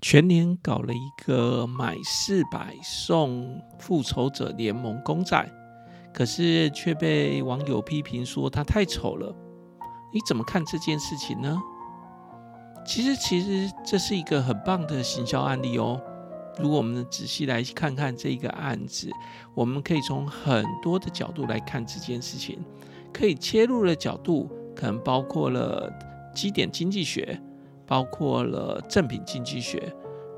全年搞了一个买四百送复仇者联盟公仔，可是却被网友批评说它太丑了。你怎么看这件事情呢？其实，其实这是一个很棒的行销案例哦。如果我们仔细来看看这个案子，我们可以从很多的角度来看这件事情。可以切入的角度，可能包括了基点经济学。包括了正品经济学，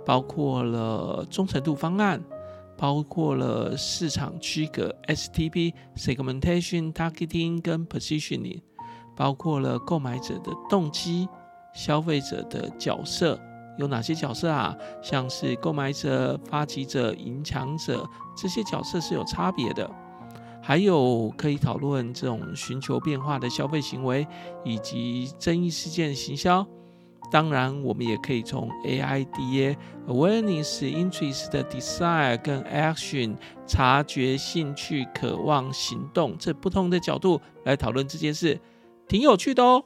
包括了忠诚度方案，包括了市场区隔 STP segmentation targeting 跟 positioning，包括了购买者的动机、消费者的角色有哪些角色啊？像是购买者、发起者、影响者这些角色是有差别的。还有可以讨论这种寻求变化的消费行为以及争议事件行销。当然，我们也可以从 AIDA awareness、interest、desire 跟 action 察觉、兴趣、渴望、行动这不同的角度来讨论这件事，挺有趣的哦。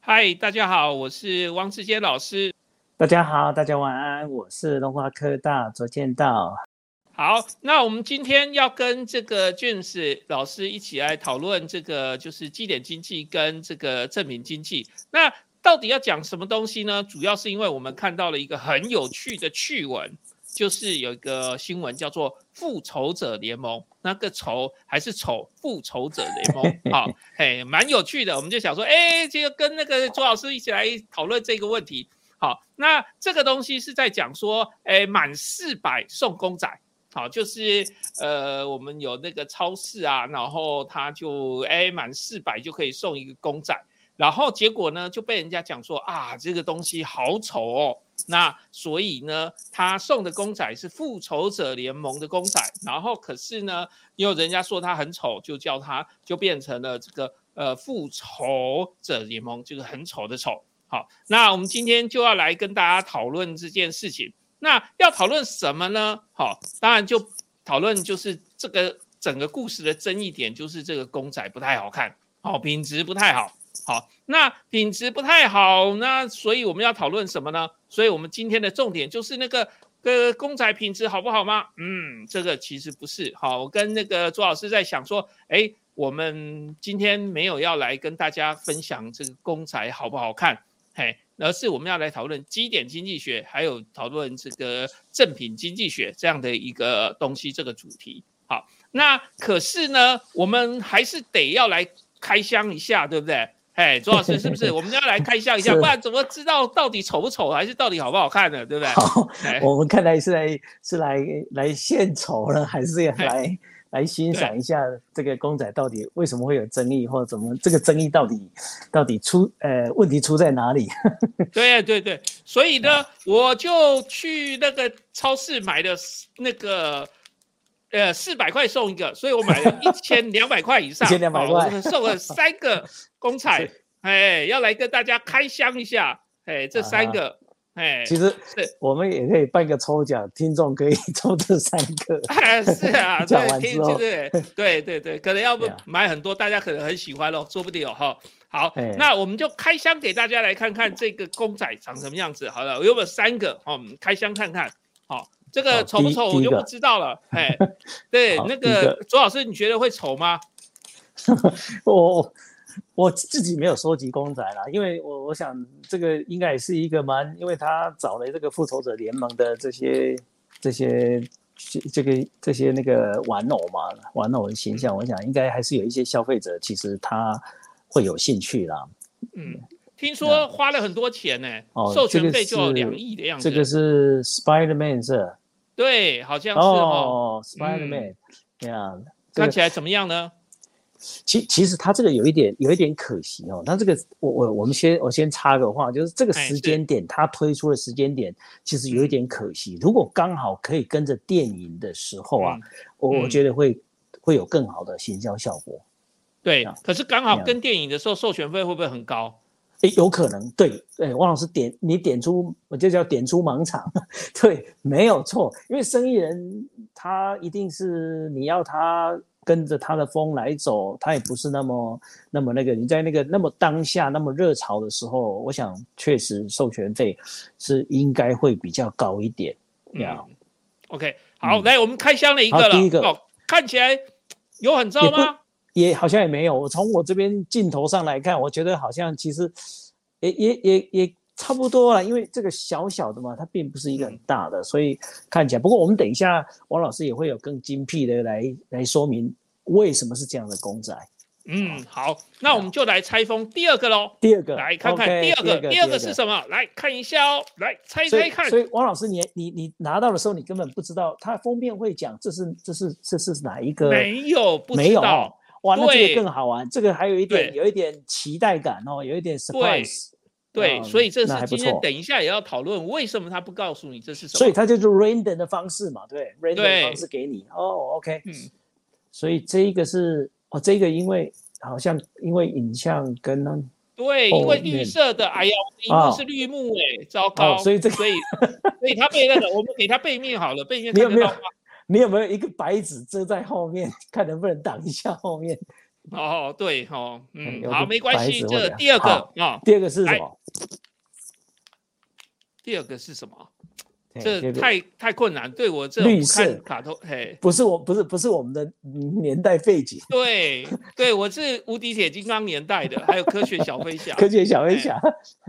嗨，大家好，我是汪志坚老师。大家好，大家晚安，我是龙华科大卓建道。好，那我们今天要跟这个 James 老师一起来讨论这个就是基点经济跟这个证明经济。那到底要讲什么东西呢？主要是因为我们看到了一个很有趣的趣闻，就是有一个新闻叫做《复仇者联盟》，那个仇还是丑，《复仇者联盟》好，嘿，蛮有趣的。我们就想说，哎，这个跟那个周老师一起来讨论这个问题。好，那这个东西是在讲说，哎，满四百送公仔，好，就是呃，我们有那个超市啊，然后他就哎满四百就可以送一个公仔。然后结果呢，就被人家讲说啊，这个东西好丑哦。那所以呢，他送的公仔是复仇者联盟的公仔。然后可是呢，因为人家说他很丑，就叫他就变成了这个呃复仇者联盟，就是很丑的丑。好，那我们今天就要来跟大家讨论这件事情。那要讨论什么呢？好，当然就讨论就是这个整个故事的争议点，就是这个公仔不太好看，好，品质不太好。好，那品质不太好，那所以我们要讨论什么呢？所以我们今天的重点就是那个呃公仔品质好不好吗？嗯，这个其实不是。好，我跟那个朱老师在想说，哎，我们今天没有要来跟大家分享这个公仔好不好看，嘿，而是我们要来讨论基点经济学，还有讨论这个正品经济学这样的一个东西，这个主题。好，那可是呢，我们还是得要来开箱一下，对不对？哎，朱老师是不是？我们要来开箱一下，不然怎么知道到底丑不丑，还是到底好不好看呢？对不对？好，我们看来是来是来来献丑呢，还是要来来欣赏一下这个公仔到底为什么会有争议，或者怎么这个争议到底到底出呃问题出在哪里？对对对，所以呢，我就去那个超市买的那个。呃，四百块送一个，所以我买了一千两百块以上，一千两百块。送了三个公 仔，哎，要来跟大家开箱一下，哎，这三个，哎，其实是我们也可以办个抽奖，听众可以 抽这三个，是啊，对，听对对对对，可能要不买很多，大家可能很喜欢哦，说不定哦，哈，好，那我们就开箱给大家来看看这个公仔长什么样子，好了，我有有三个，哦，开箱看看，好。这个丑不丑我就不知道了，哎，对，那个左老师，你觉得会丑吗？我我自己没有收集公仔啦，因为我我想这个应该也是一个蛮，因为他找了这个复仇者联盟的这些这些这个这些那个玩偶嘛，玩偶的形象，我想应该还是有一些消费者其实他会有兴趣啦。嗯，听说花了很多钱呢，授权费就要两亿的样子。这个是 Spider-Man 是。对，好像是哦，Spider-Man，这样看起来怎么样呢？其其实他这个有一点有一点可惜哦。他这个我我我们先我先插个话，就是这个时间点他推出的时间点其实有一点可惜。如果刚好可以跟着电影的时候啊，我我觉得会会有更好的行销效果。对，可是刚好跟电影的时候授权费会不会很高？诶，有可能，对，对，汪老师点你点出，我就叫点出盲场，对，没有错，因为生意人他一定是你要他跟着他的风来走，他也不是那么那么那个。你在那个那么当下那么热潮的时候，我想确实授权费是应该会比较高一点。呀，OK，好，来我们开箱了一个了。第一个哦，看起来有很糟吗？也好像也没有。我从我这边镜头上来看，我觉得好像其实也也也也。差不多了，因为这个小小的嘛，它并不是一个很大的，所以看起来。不过我们等一下，王老师也会有更精辟的来来说明为什么是这样的公仔。嗯，好，那我们就来拆封第二个喽。第二个，来看看第二个，第二个是什么？来看一下哦，来猜猜看。所以王老师，你你你拿到的时候，你根本不知道它封面会讲这是这是这是哪一个？没有，没有。哇，那这个更好玩，这个还有一点有一点期待感哦，有一点 surprise。对，所以这是今天等一下也要讨论为什么他不告诉你这是什么。所以他就是 random 的方式嘛，对，random 的方式给你。哦，OK，嗯，所以这一个是哦，这个因为好像因为影像跟对，因为绿色的，哎呀，因为是绿幕哎，糟糕，所以这所以所以他背那个，我们给他背面好了，背面没有没有？你有没有一个白纸遮在后面，看能不能挡一下后面？哦，对，哦，嗯，好，没关系。这第二个啊，第二个是什么？第二个是什么？这太太困难，对我这绿色卡通，嘿，不是我，不是不是我们的年代背景。对，对我是无敌铁金刚年代的，还有科学小飞侠，科学小飞侠。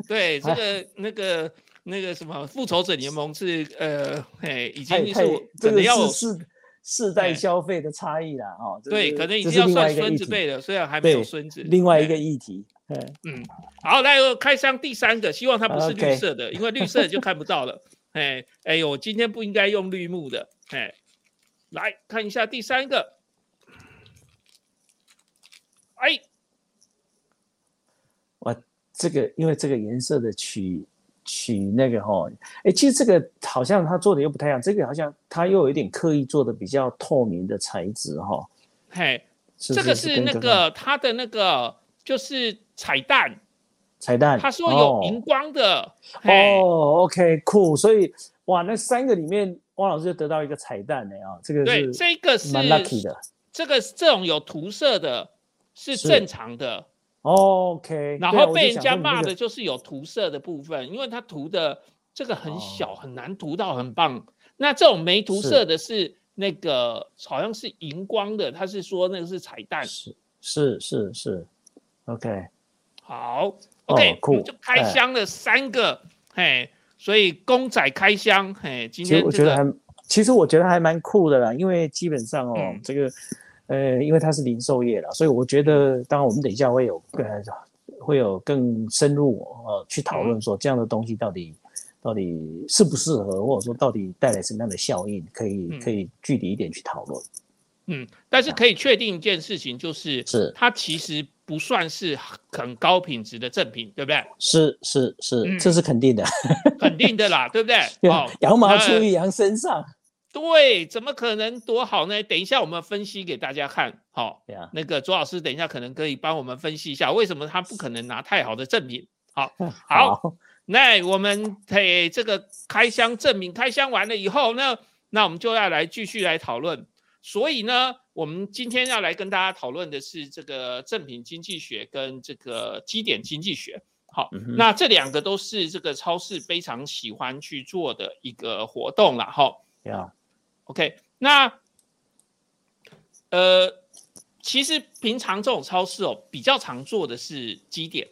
对，这个那个那个什么复仇者联盟是呃，哎，已经是真的要是。世代消费的差异啦，哦，对，可能已经要算孙子辈了，虽然还没有孙子。另外一个议题，嗯，好，来开箱第三个，希望它不是绿色的，因为绿色就看不到了。哎，哎呦，今天不应该用绿幕的，哎，来看一下第三个，哎，我这个因为这个颜色的取。取那个哈，哎，其实这个好像他做的又不太一样，这个好像他又有一点刻意做的比较透明的材质哈。嘿，这个是那个他的那个就是彩蛋，彩蛋，他说有荧光的。哦，OK，酷，所以哇，那三个里面汪老师就得到一个彩蛋了啊，这个对，这个是蛮 lucky 的，这个这种有涂色的是正常的。OK，然后被人家骂的就是有涂色的部分，因为他涂的这个很小，很难涂到很棒。那这种没涂色的是那个好像是荧光的，他是说那个是彩蛋。是是是是，OK，好，OK，我们就开箱了三个，嘿，所以公仔开箱，嘿，今天我觉得还，其实我觉得还蛮酷的啦，因为基本上哦，这个。呃，因为它是零售业了，所以我觉得，当然我们等一下会有更会有更深入呃去讨论说这样的东西到底到底适不适合，或者说到底带来什么样的效应，可以可以具体一点去讨论。嗯，但是可以确定一件事情，就是是它其实不算是很高品质的正品，对不对？是是是，这是肯定的，肯定的啦，对不对？好，羊毛出于羊身上。对，怎么可能多好呢？等一下我们分析给大家看，好，那个左老师等一下可能可以帮我们分析一下，为什么他不可能拿太好的证明？好，好，那我们嘿这个开箱证明开箱完了以后，那那我们就要来继续来讨论。所以呢，我们今天要来跟大家讨论的是这个正品经济学跟这个基点经济学。好，那这两个都是这个超市非常喜欢去做的一个活动了，哈。呀。OK，那呃，其实平常这种超市哦，比较常做的是基点，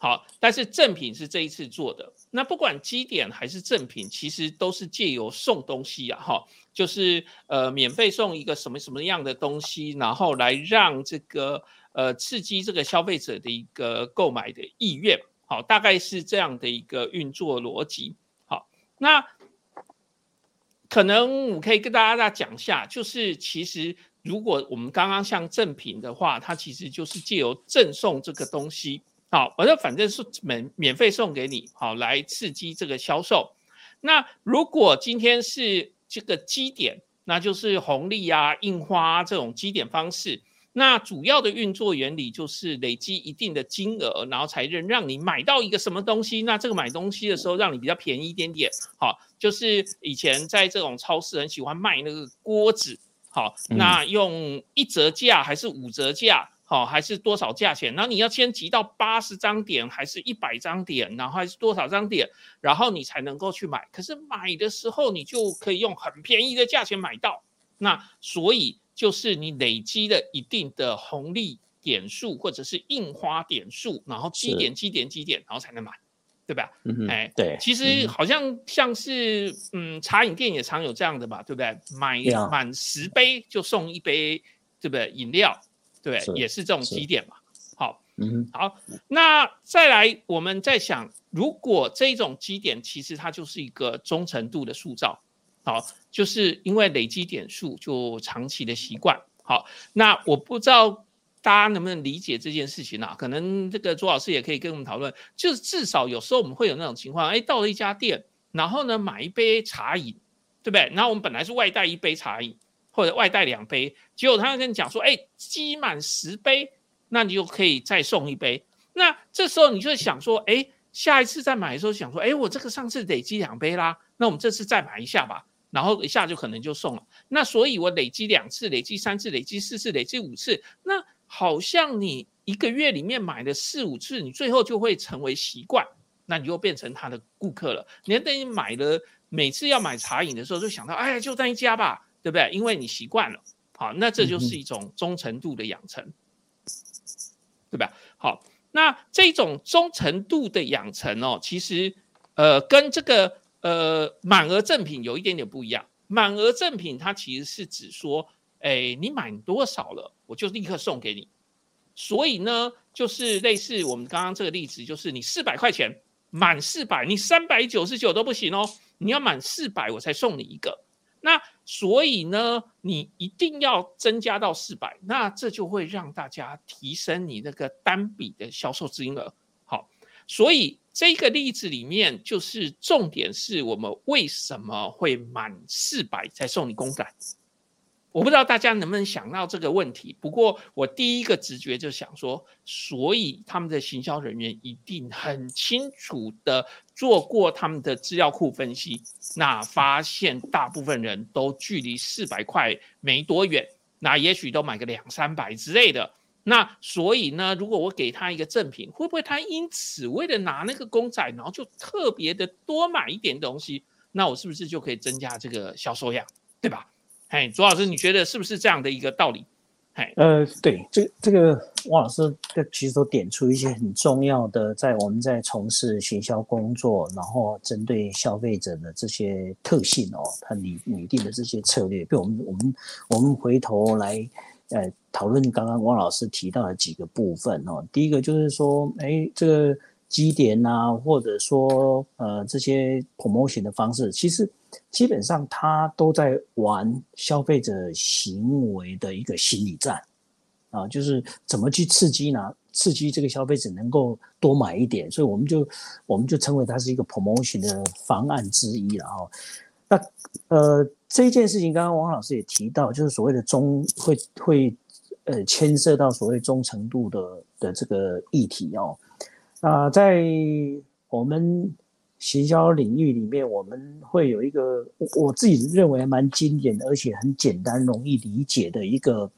好，但是正品是这一次做的。那不管基点还是正品，其实都是借由送东西呀，哈，就是呃免费送一个什么什么样的东西，然后来让这个呃刺激这个消费者的一个购买的意愿，好，大概是这样的一个运作逻辑。好，那。可能我可以跟大家再讲一下，就是其实如果我们刚刚像赠品的话，它其实就是借由赠送这个东西，好，我就反正是免免费送给你，好，来刺激这个销售。那如果今天是这个基点，那就是红利啊、印花这种基点方式。那主要的运作原理就是累积一定的金额，然后才能让你买到一个什么东西。那这个买东西的时候，让你比较便宜一点点。好，就是以前在这种超市很喜欢卖那个锅子，好，那用一折价还是五折价？好，还是多少价钱？然后你要先集到八十张点，还是一百张点？然后还是多少张点？然后你才能够去买。可是买的时候，你就可以用很便宜的价钱买到。那所以就是你累积了一定的红利点数，或者是印花点数，然后积点、积点、积点，然后才能买，对吧？哎，对。其实好像像是嗯，茶饮店也常有这样的吧，对不对？买满十杯就送一杯，对不对？饮料。对，也是这种积点嘛。好，嗯，好，那再来，我们在想，如果这种积点其实它就是一个忠诚度的塑造，好，就是因为累积点数就长期的习惯。好，那我不知道大家能不能理解这件事情啊？可能这个朱老师也可以跟我们讨论，就是至少有时候我们会有那种情况，哎，到了一家店，然后呢买一杯茶饮，对不对？然后我们本来是外带一杯茶饮。或者外带两杯，结果他跟你讲说，哎，积满十杯，那你就可以再送一杯。那这时候你就想说，哎，下一次再买的时候想说，哎，我这个上次累积两杯啦，那我们这次再买一下吧，然后一下就可能就送了。那所以我累积两次，累积三次，累积四次，累积五次，那好像你一个月里面买了四五次，你最后就会成为习惯，那你就变成他的顾客了。你等于买了每次要买茶饮的时候，就想到，哎，就那一家吧。对不对？因为你习惯了，好，那这就是一种忠诚度的养成，对吧？好，那这种忠诚度的养成哦，其实呃，跟这个呃满额赠品有一点点不一样。满额赠品它其实是指说，哎，你满多少了，我就立刻送给你。所以呢，就是类似我们刚刚这个例子，就是你四百块钱满四百，你三百九十九都不行哦，你要满四百我才送你一个。那所以呢，你一定要增加到四百，那这就会让大家提升你那个单笔的销售金额。好，所以这个例子里面就是重点是我们为什么会满四百才送你公仔。我不知道大家能不能想到这个问题，不过我第一个直觉就想说，所以他们的行销人员一定很清楚的做过他们的资料库分析，那发现大部分人都距离四百块没多远，那也许都买个两三百之类的，那所以呢，如果我给他一个赠品，会不会他因此为了拿那个公仔，然后就特别的多买一点东西，那我是不是就可以增加这个销售量，对吧？哎，朱老师，你觉得是不是这样的一个道理？哎，呃，对，这这个汪老师其实都点出一些很重要的，在我们在从事行销工作，然后针对消费者的这些特性哦，他拟拟定的这些策略，被我们我们我们回头来呃讨论刚刚汪老师提到的几个部分哦。第一个就是说，哎，这个基点呐，或者说呃这些 promotion 的方式，其实。基本上，他都在玩消费者行为的一个心理战，啊，就是怎么去刺激呢？刺激这个消费者能够多买一点，所以我们就我们就称为它是一个 promotion 的方案之一了哈。那呃，这一件事情刚刚王老师也提到，就是所谓的忠会会呃牵涉到所谓忠诚度的的这个议题哦。那在我们。行销领域里面，我们会有一个我自己认为蛮经典的，而且很简单、容易理解的一个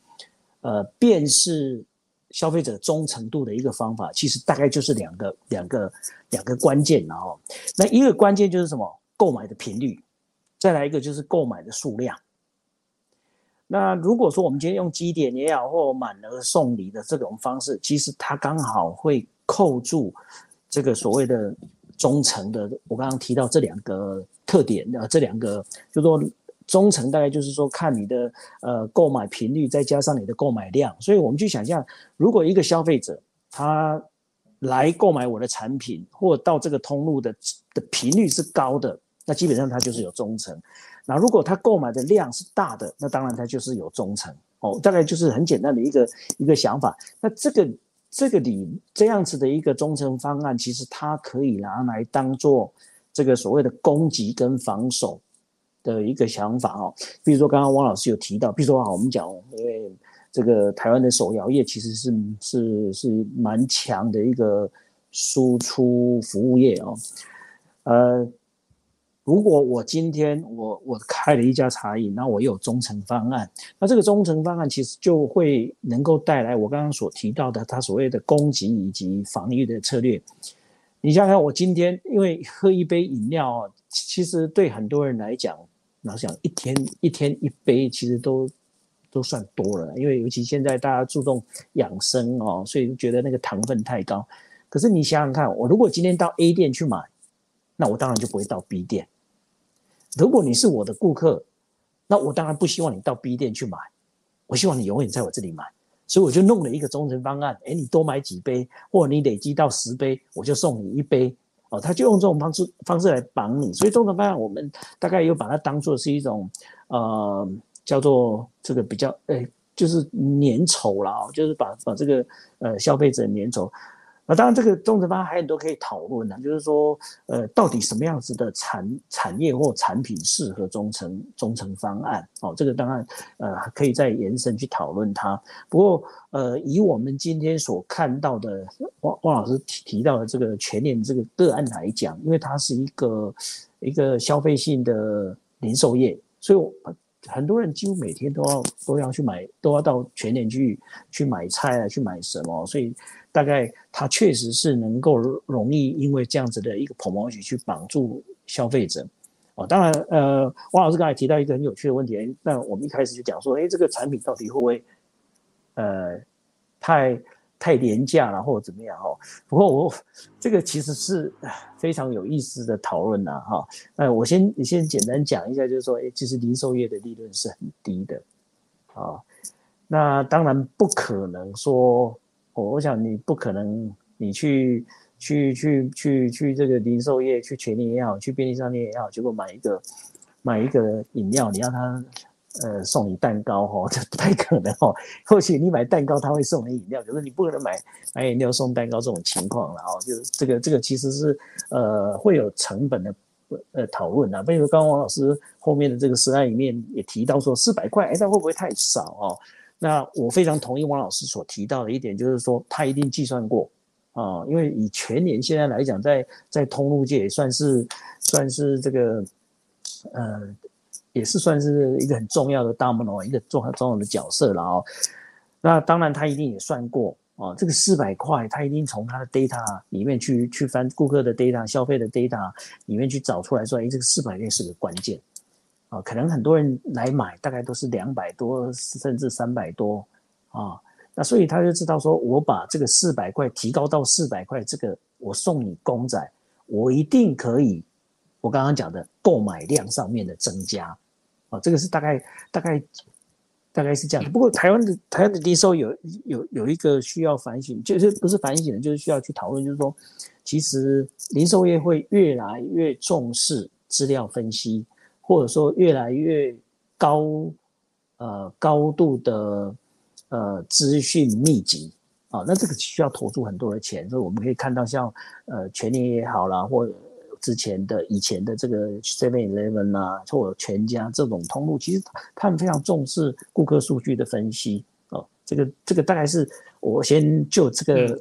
呃辨识消费者忠诚度的一个方法。其实大概就是两个、两个、两个关键，然后那一个关键就是什么？购买的频率，再来一个就是购买的数量。那如果说我们今天用基点也好，或满额送礼的这种方式，其实它刚好会扣住这个所谓的。忠诚的，我刚刚提到这两个特点，呃，这两个就说忠诚大概就是说看你的呃购买频率，再加上你的购买量。所以我们去想象，如果一个消费者他来购买我的产品，或到这个通路的的频率是高的，那基本上他就是有忠诚。那如果他购买的量是大的，那当然他就是有忠诚。哦，大概就是很简单的一个一个想法。那这个。这个你这样子的一个忠诚方案，其实它可以拿来当做这个所谓的攻击跟防守的一个想法哦。比如说刚刚汪老师有提到，比如说啊，我们讲因为这个台湾的手摇业其实是是是蛮强的一个输出服务业哦，呃，如果我今天我我开了一家茶饮，那我有忠诚方案，那这个忠诚方案其实就会能够带来我刚刚所提到的，他所谓的攻击以及防御的策略。你想想，我今天因为喝一杯饮料，其实对很多人来讲，老想一天一天一杯，其实都都算多了。因为尤其现在大家注重养生哦，所以觉得那个糖分太高。可是你想想看，我如果今天到 A 店去买，那我当然就不会到 B 店。如果你是我的顾客，那我当然不希望你到 B 店去买，我希望你永远在我这里买，所以我就弄了一个忠诚方案。哎，你多买几杯，或者你累积到十杯，我就送你一杯。哦，他就用这种方式方式来绑你。所以忠诚方案，我们大概又把它当做是一种呃，叫做这个比较呃，就是粘稠了，就是把把这个呃消费者粘稠。那当然，这个忠诚方案还有很多可以讨论的，就是说，呃，到底什么样子的产产业或产品适合忠诚忠诚方案？哦，这个当然，呃，可以再延伸去讨论它。不过，呃，以我们今天所看到的，汪汪老师提提到的这个全年这个个案来讲，因为它是一个一个消费性的零售业，所以很多人几乎每天都要都要去买，都要到全年去去买菜啊，去买什么，所以。大概它确实是能够容易因为这样子的一个 promotion 去绑住消费者，哦，当然，呃，王老师刚才提到一个很有趣的问题，那我们一开始就讲说，哎，这个产品到底会不会，呃，太太廉价了或者怎么样？哦，不过我这个其实是非常有意思的讨论呐，哈，那我先你先简单讲一下，就是说，哎，其实零售业的利润是很低的，啊，那当然不可能说。我我想你不可能，你去去去去去这个零售业，去全联也好，去便利商店也好，结果买一个买一个饮料，你让他呃送你蛋糕哈，这不太可能哦。或许你买蛋糕他会送你饮料，可是你不可能买买饮料送蛋糕这种情况了哦。就是这个这个其实是呃会有成本的呃讨论啊。比如刚刚王老师后面的这个实案里面也提到说四百块，哎，那会不会太少哦？那我非常同意汪老师所提到的一点，就是说他一定计算过啊，因为以全年现在来讲，在在通路界也算是算是这个呃，也是算是一个很重要的大门哦，一个重重要的角色了哦。那当然他一定也算过啊，这个四百块，他一定从他的 data 里面去去翻顾客的 data、消费的 data 里面去找出来说，哎，这个四百块是个关键。啊，可能很多人来买，大概都是两百多，甚至三百多啊。那所以他就知道说，我把这个四百块提高到四百块，这个我送你公仔，我一定可以。我刚刚讲的购买量上面的增加啊，这个是大概大概大概是这样。不过台湾的台湾的低收有有有一个需要反省，就是不是反省，就是需要去讨论，就是说，其实零售业会越来越重视资料分析。或者说越来越高，呃，高度的呃资讯密集啊，那这个需要投入很多的钱。所以我们可以看到，像呃全年也好啦，或之前的以前的这个 Seven Eleven 啊，或者全家这种通路，其实他们非常重视顾客数据的分析哦。这个这个大概是我先就这个。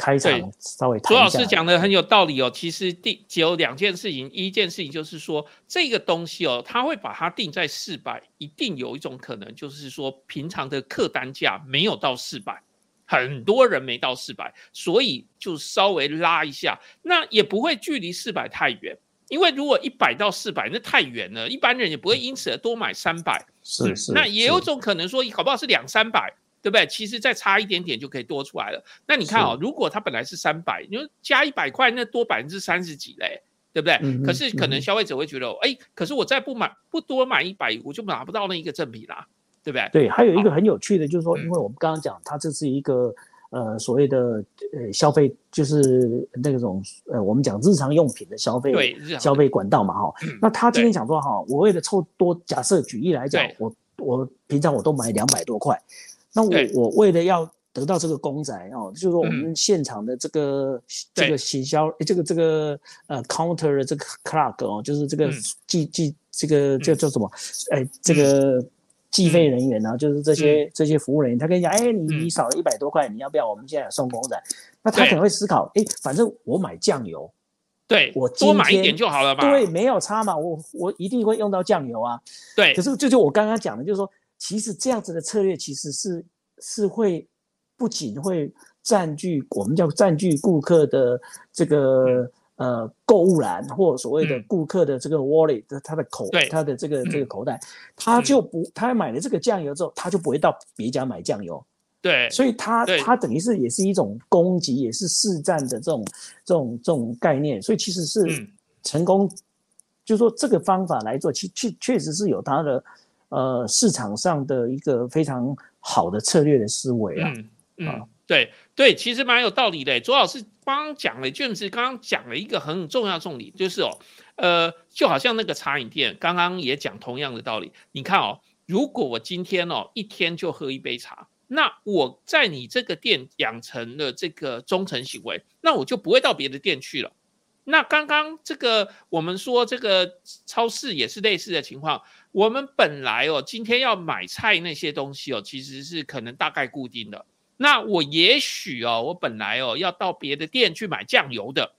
开场稍微朱老师讲的很有道理哦。其实第只有两件事情，一件事情就是说这个东西哦，他会把它定在四百，一定有一种可能就是说平常的客单价没有到四百，很多人没到四百，所以就稍微拉一下，那也不会距离四百太远，因为如果一百到四百那太远了，一般人也不会因此而多买三百，是是，那也有种可能说搞不好是两三百。对不对？其实再差一点点就可以多出来了。那你看哦，如果它本来是三百，你说加一百块，那多百分之三十几嘞，对不对？可是可能消费者会觉得，哎，可是我再不买，不多买一百，我就拿不到那一个正品啦，对不对？对，还有一个很有趣的，就是说，因为我们刚刚讲，它这是一个呃所谓的呃消费，就是那种呃我们讲日常用品的消费，对，消费管道嘛，哈。那他今天讲说，哈，我为了凑多，假设举例来讲，我我平常我都买两百多块。那我我为了要得到这个公仔哦，就是说我们现场的这个这个行销，这个这个呃 counter 的这个 clerk 哦，就是这个计计这个叫叫什么？哎，这个计费人员呢，就是这些这些服务人员，他跟你讲，哎，你你少了一百多块，你要不要我们现在送公仔？那他可能会思考，哎，反正我买酱油，对，我多买一点就好了嘛。对，没有差嘛，我我一定会用到酱油啊。对，可是这就我刚刚讲的，就是说，其实这样子的策略其实是是会不仅会占据我们叫占据顾客的这个。呃，购物篮或所谓的顾客的这个 wallet，他的口，他的这个这个口袋，他就不，他买了这个酱油之后，他就不会到别家买酱油。对，所以他他等于是也是一种攻击，也是试战的这种这种这种概念。所以其实是成功，就说这个方法来做，其确确实是有它的呃市场上的一个非常好的策略的思维啊。嗯，对对，其实蛮有道理的。左老师。刚刚讲了，James 刚刚讲了一个很重要重点，就是哦，呃，就好像那个茶饮店，刚刚也讲同样的道理。你看哦，如果我今天哦一天就喝一杯茶，那我在你这个店养成了这个忠诚行为，那我就不会到别的店去了。那刚刚这个我们说这个超市也是类似的情况，我们本来哦今天要买菜那些东西哦，其实是可能大概固定的。那我也许哦，我本来哦要到别的店去买酱油的，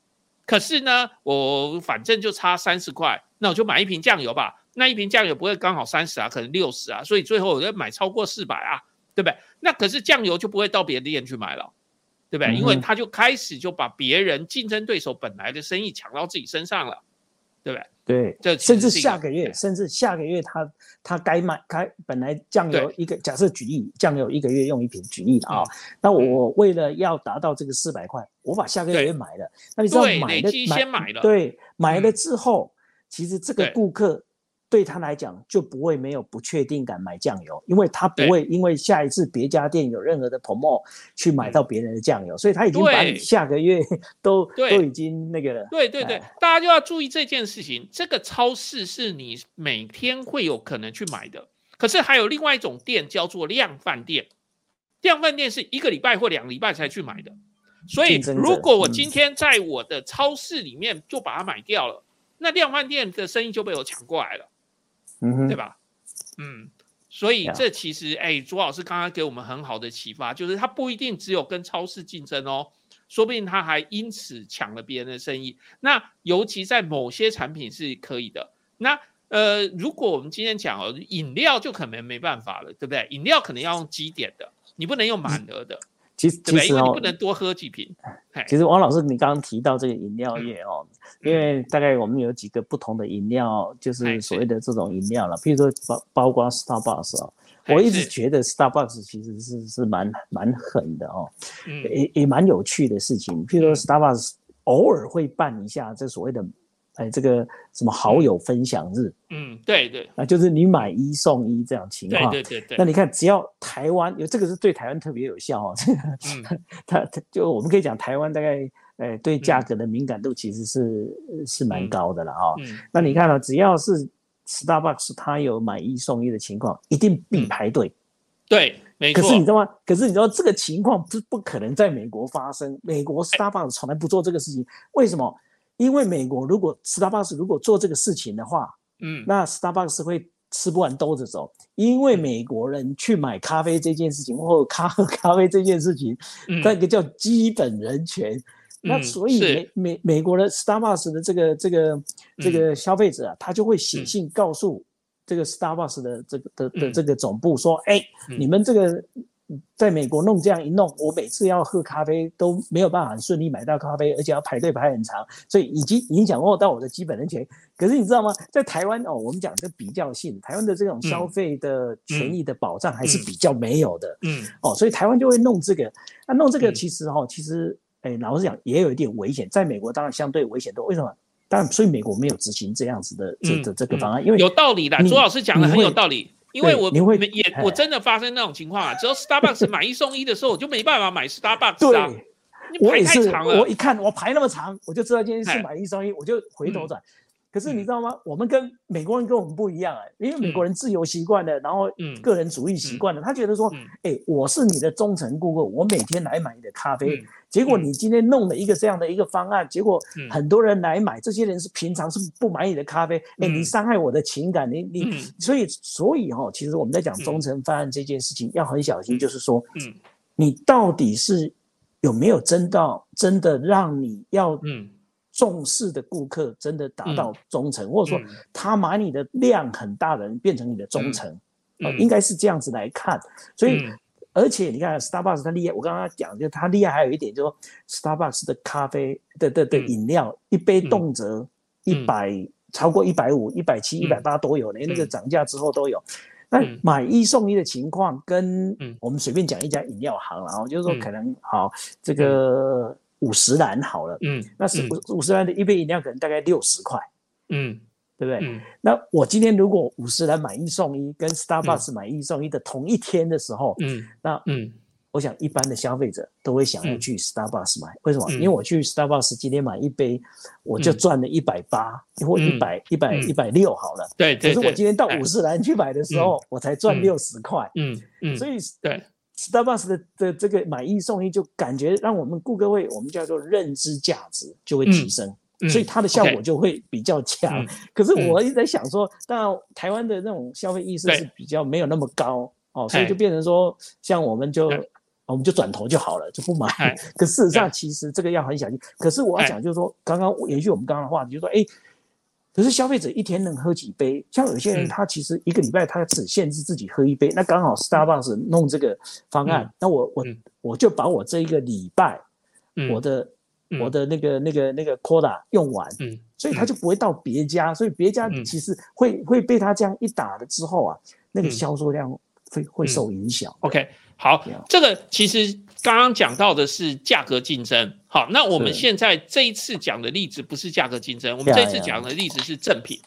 可是呢，我反正就差三十块，那我就买一瓶酱油吧。那一瓶酱油不会刚好三十啊，可能六十啊，所以最后我要买超过四百啊，对不对？那可是酱油就不会到别的店去买了，对不对？因为他就开始就把别人竞争对手本来的生意抢到自己身上了，对不对？对，这甚至下个月，甚至下个月他他该买，该本来酱油一个，假设举例，酱油一个月用一瓶，举例啊，那我为了要达到这个四百块，我把下个月买了，那你知道买的买买了。对，买了之后，其实这个顾客。对他来讲就不会没有不确定感买酱油，因为他不会因为下一次别家店有任何的 promo 去买到别人的酱油，所以他已经把你下个月都都已经那个了。对对对，大家就要注意这件事情。这个超市是你每天会有可能去买的，可是还有另外一种店叫做量贩店，量贩店是一个礼拜或两礼拜才去买的。所以如果我今天在我的超市里面就把它买掉了，那量贩店的生意就被我抢过来了。嗯，对吧？嗯，所以这其实，哎，朱老师刚刚给我们很好的启发，就是他不一定只有跟超市竞争哦，说不定他还因此抢了别人的生意。那尤其在某些产品是可以的。那呃，如果我们今天讲哦，饮料就可能没办法了，对不对？饮料可能要用基点的，你不能用满额的。其实，其实哦，不能多喝几瓶。其实，王老师，你刚刚提到这个饮料业哦，因为大概我们有几个不同的饮料，就是所谓的这种饮料了。譬如说，包包括 Starbucks 哦，我一直觉得 Starbucks 其实是是蛮蛮狠的哦，也也蛮有趣的事情。譬如说，Starbucks 偶尔会办一下这所谓的。哎，这个什么好友分享日？嗯，对对，啊，就是你买一送一这样情况。对对对。那你看，只要台湾有这个是对台湾特别有效哦。嗯。它它就我们可以讲，台湾大概哎对价格的敏感度其实是是蛮高的了啊。嗯。那你看了，只要是 Starbucks 它有买一送一的情况，一定必排队。对。可是你知道吗？可是你知道这个情况不不可能在美国发生。美国 Starbucks 从来不做这个事情，为什么？因为美国如果 Starbucks 如果做这个事情的话，嗯，那 Starbucks 会吃不完兜着走。因为美国人去买咖啡这件事情，或咖喝咖啡这件事情，那个叫基本人权。那所以美美美国的 Starbucks 的这个这个这个消费者啊，他就会写信告诉这个 Starbucks 的这个的的这个总部说，哎，你们这个。在美国弄这样一弄，我每次要喝咖啡都没有办法很顺利买到咖啡，而且要排队排很长，所以已经影响到我的基本人权。可是你知道吗？在台湾哦，我们讲这比较性，台湾的这种消费的权益的保障还是比较没有的。嗯，哦，所以台湾就会弄这个。那弄这个其实哈，其实哎，老实讲也有一点危险。在美国当然相对危险多。为什么？但所以美国没有执行这样子的这的这个方案，因为有道理的。朱老师讲的很有道理。因为我也我真的发生那种情况啊，只要 Starbucks 买一送一的时候，我就没办法买 Starbucks 啊。你排太长了，我一看我排那么长，我就知道今天是买一送一，我就回头转。可是你知道吗？我们跟美国人跟我们不一样啊，因为美国人自由习惯了，然后个人主义习惯了，他觉得说，哎，我是你的忠诚顾客，我每天来买你的咖啡。结果你今天弄了一个这样的一个方案，结果很多人来买，这些人是平常是不买你的咖啡，哎，你伤害我的情感，你你，所以所以哈，其实我们在讲忠诚方案这件事情要很小心，就是说，嗯。你到底是有没有真到真的让你要重视的顾客真的达到忠诚，或者说他买你的量很大的人变成你的忠诚，呃，应该是这样子来看。所以，而且你看，Starbucks 它厉害，我刚刚讲就它厉害，还有一点就是说，Starbucks 的咖啡的的的饮料一杯动辄一百超过一百五、一百七、一百八都有，连那个涨价之后都有。那买一送一的情况，跟我们随便讲一家饮料行然后就是说可能好这个。五十兰好了，嗯，那是五五十兰的一杯饮料可能大概六十块，嗯，对不对？那我今天如果五十兰买一送一，跟 Starbucks 买一送一的同一天的时候，嗯，那嗯，我想一般的消费者都会想要去 Starbucks 买，为什么？因为我去 Starbucks 今天买一杯，我就赚了一百八或一百一百一百六好了，对对。可是我今天到五十兰去买的时候，我才赚六十块，嗯嗯，所以对。Starbucks 的的这个买一送一，就感觉让我们顾客会，我们叫做认知价值就会提升，所以它的效果就会比较强。可是我一直在想说，当然台湾的那种消费意识是比较没有那么高哦，所以就变成说，像我们就我们就转头就好了，就不买。可事实上，其实这个要很小心。可是我要讲就是说，刚刚延续我们刚刚的话题，就说哎。可是消费者一天能喝几杯？像有些人他其实一个礼拜他只限制自己喝一杯，那刚好 Starbucks 弄这个方案，那我我我就把我这一个礼拜我的我的那个那个那个 quota 用完，嗯所以他就不会到别家，所以别家其实会会被他这样一打了之后啊，那个销售量会会受影响。OK。好，这个其实刚刚讲到的是价格竞争。好，那我们现在这一次讲的例子不是价格竞争，我们这次讲的例子是正品。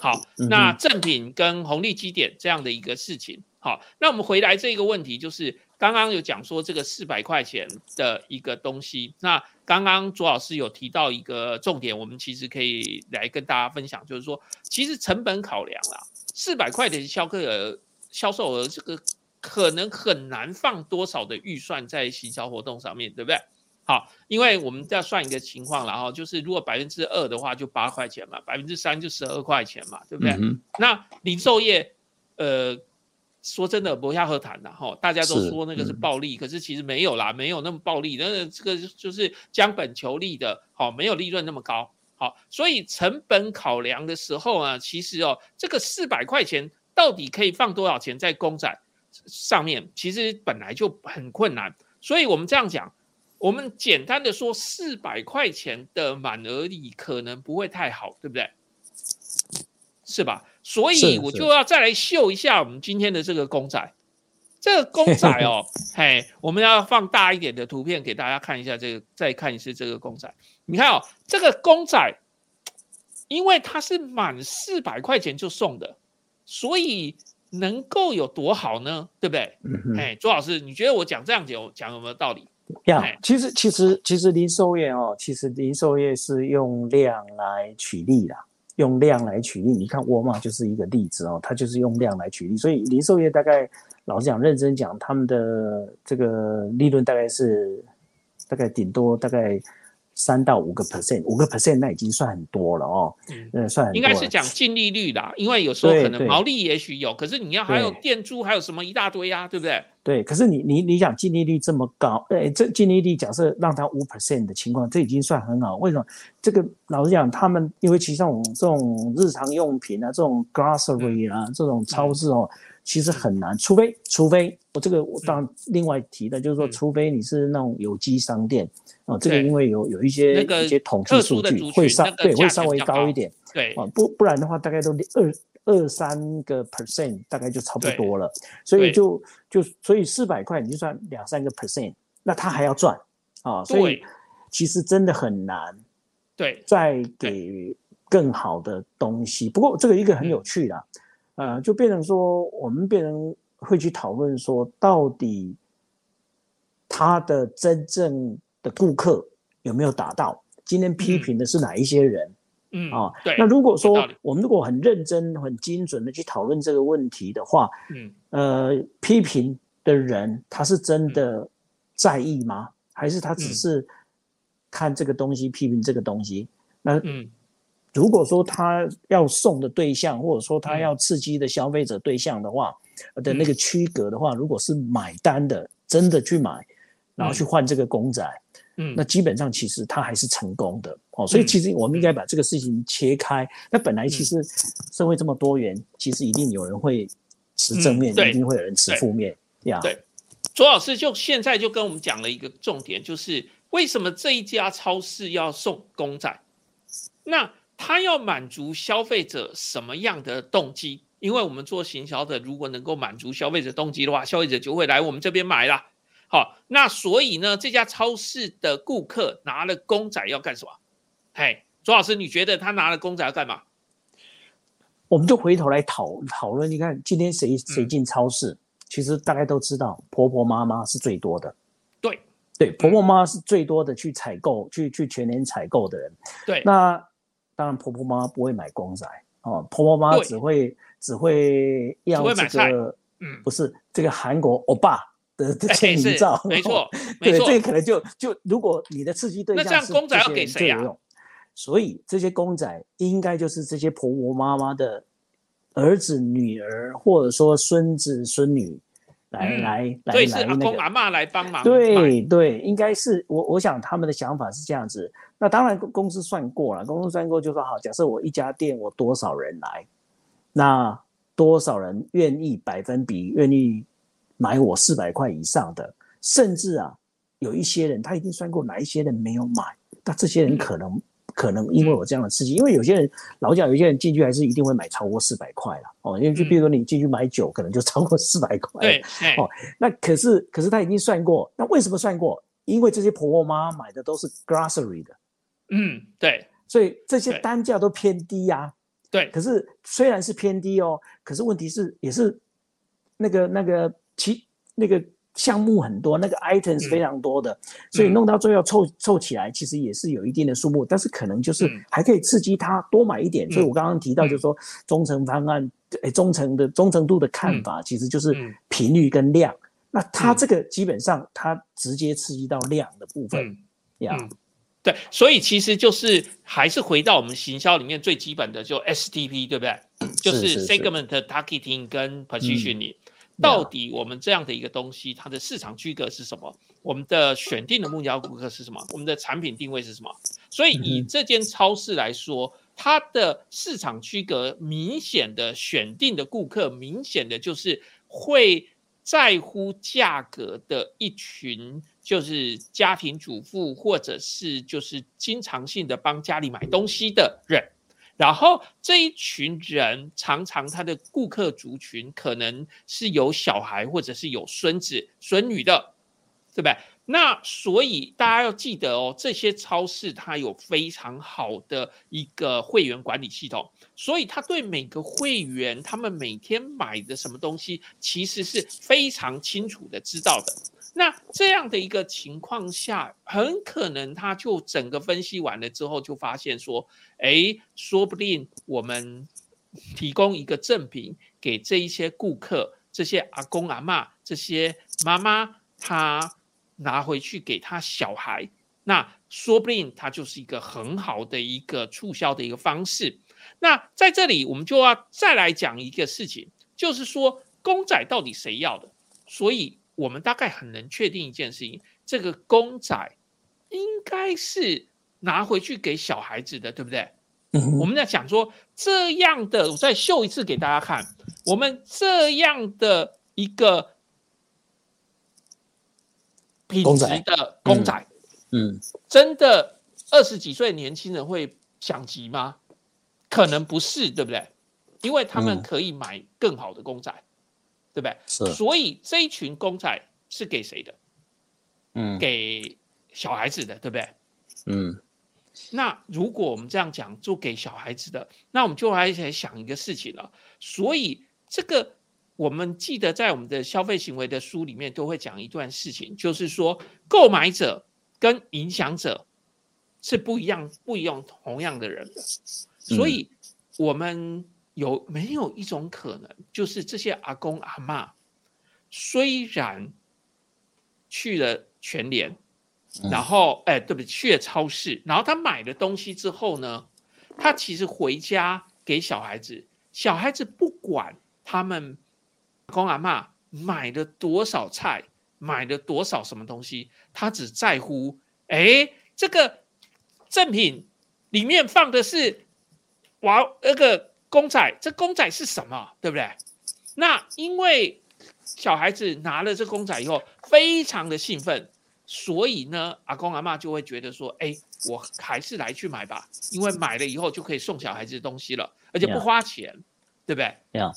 好，那正品跟红利基点这样的一个事情。好，那我们回来这个问题，就是刚刚有讲说这个四百块钱的一个东西。那刚刚卓老师有提到一个重点，我们其实可以来跟大家分享，就是说，其实成本考量啦，四百块的销客额、销售额这个。可能很难放多少的预算在行销活动上面对不对？好，因为我们要算一个情况，然后就是如果百分之二的话就八块钱嘛，百分之三就十二块钱嘛，对不对？那零售业，呃，说真的，不下何谈的哈，大家都说那个是暴利，可是其实没有啦，没有那么暴利，那这个就是将本求利的，好，没有利润那么高，好，所以成本考量的时候啊，其实哦，这个四百块钱到底可以放多少钱在公仔？上面其实本来就很困难，所以我们这样讲，我们简单的说，四百块钱的满额礼可能不会太好，对不对？是吧？所以我就要再来秀一下我们今天的这个公仔，这个公仔 哦，嘿，我们要放大一点的图片给大家看一下，这个再看一次这个公仔，你看哦，这个公仔，因为它是满四百块钱就送的，所以。能够有多好呢？对不对？哎，朱老师，你觉得我讲这样讲讲有没有道理？呀，其实其实其实零售业哦，其实零售业是用量来取利的，用量来取利。你看沃尔玛就是一个例子哦，它就是用量来取利。所以零售业大概老实讲，认真讲，他们的这个利润大概是大概顶多大概。三到五个 percent，五个 percent 那已经算很多了哦，嗯，算很应该是讲净利率啦，因为有时候可能毛利也许有，可是你要还有店租，还有什么一大堆啊，对不对？对，可是你你你讲净利率这么高，哎，这净利率假设让它五 percent 的情况，这已经算很好。为什么？这个老实讲，他们因为其实这种这种日常用品啊，这种 grocery 啊，这种超市哦。其实很难，除非除非我这个我当然另外提的，就是说，除非你是那种有机商店啊，这个因为有有一些一些统计数据会稍对会稍微高一点，对。啊，不不然的话大概都二二三个 percent 大概就差不多了，所以就就所以四百块你就算两三个 percent，那他还要赚啊，所以其实真的很难，对，再给更好的东西。不过这个一个很有趣的。呃，就变成说，我们变成会去讨论说，到底他的真正的顾客有没有达到？今天批评的是哪一些人？嗯啊，对。那如果说我们如果很认真、很精准的去讨论这个问题的话，嗯，呃，批评的人他是真的在意吗？还是他只是看这个东西批评这个东西？那嗯。如果说他要送的对象，或者说他要刺激的消费者对象的话，的那个区隔的话，如果是买单的，真的去买，然后去换这个公仔，嗯，那基本上其实他还是成功的。哦。所以其实我们应该把这个事情切开。那本来其实社会这么多元，其实一定有人会持正面，一定会有人持负面呀。对，左老师就现在就跟我们讲了一个重点，就是为什么这一家超市要送公仔？那他要满足消费者什么样的动机？因为我们做行销的，如果能够满足消费者动机的话，消费者就会来我们这边买啦。好，那所以呢，这家超市的顾客拿了公仔要干什么？嘿，左老师，你觉得他拿了公仔要干嘛？我们就回头来讨讨论。你看，今天谁谁进超市，其实大家都知道，婆婆妈妈是最多的。对对，婆婆妈妈是最多的去采购、去去全年采购的人。对，那当然婆婆妈妈不会买公仔哦，婆婆妈妈只会只会要这个，嗯，不是这个韩国欧巴。的签名照，没错，对，这个可能就就如果你的刺激对象，那这样公仔要给谁啊？所以这些公仔应该就是这些婆婆妈妈的儿子、女儿，或者说孙子、孙女来来来来阿公阿妈来帮忙。对对，应该是我我想他们的想法是这样子。那当然公司算过了，公司算过就说好，假设我一家店我多少人来，那多少人愿意百分比愿意。买我四百块以上的，甚至啊，有一些人他已经算过哪一些人没有买，那这些人可能可能因为我这样的刺激，因为有些人老讲，有些人进去还是一定会买超过四百块了哦，因为就比如说你进去买酒，可能就超过四百块，对，哦，那可是可是他已经算过，那为什么算过？因为这些婆婆妈买的都是 grocery 的，嗯，对，所以这些单价都偏低呀，对，可是虽然是偏低哦，可是问题是也是那个那个。其那个项目很多，那个 items 非常多的，所以弄到最后凑凑起来，其实也是有一定的数目，但是可能就是还可以刺激他多买一点。所以我刚刚提到，就是说忠诚方案，哎，忠诚的忠诚度的看法，其实就是频率跟量。那它这个基本上它直接刺激到量的部分，呀，对，所以其实就是还是回到我们行销里面最基本的，就 STP，对不对？就是 segment targeting 跟 positioning。到底我们这样的一个东西，它的市场区隔是什么？我们的选定的目标顾客是什么？我们的产品定位是什么？所以以这间超市来说，它的市场区隔明显的选定的顾客，明显的就是会在乎价格的一群，就是家庭主妇，或者是就是经常性的帮家里买东西的人。然后这一群人常常他的顾客族群可能是有小孩或者是有孙子孙女的，对不对？那所以大家要记得哦，这些超市它有非常好的一个会员管理系统，所以他对每个会员他们每天买的什么东西，其实是非常清楚的知道的。那这样的一个情况下，很可能他就整个分析完了之后，就发现说，哎，说不定我们提供一个赠品给这一些顾客，这些阿公阿妈，这些妈妈，他拿回去给他小孩，那说不定他就是一个很好的一个促销的一个方式。那在这里，我们就要再来讲一个事情，就是说公仔到底谁要的？所以。我们大概很能确定一件事情，这个公仔应该是拿回去给小孩子的，对不对？我们在讲说这样的，我再秀一次给大家看，我们这样的一个品质的公仔，嗯，真的二十几岁年轻人会想急吗？可能不是，对不对？因为他们可以买更好的公仔。对不对？是，所以这一群公仔是给谁的？嗯，给小孩子的，对不对？嗯，那如果我们这样讲，就给小孩子的，那我们就来来想一个事情了。所以这个我们记得在我们的消费行为的书里面都会讲一段事情，就是说购买者跟影响者是不一样、不一样、同样的人的，所以我们。有没有一种可能，就是这些阿公阿妈虽然去了全联，然后哎，对不起，去了超市，然后他买了东西之后呢，他其实回家给小孩子，小孩子不管他们阿公阿妈买了多少菜，买了多少什么东西，他只在乎哎这个赠品里面放的是娃那个公仔，这公仔是什么，对不对？那因为小孩子拿了这公仔以后，非常的兴奋。所以呢，阿公阿妈就会觉得说，哎，我还是来去买吧，因为买了以后就可以送小孩子的东西了，而且不花钱，对不对？对啊，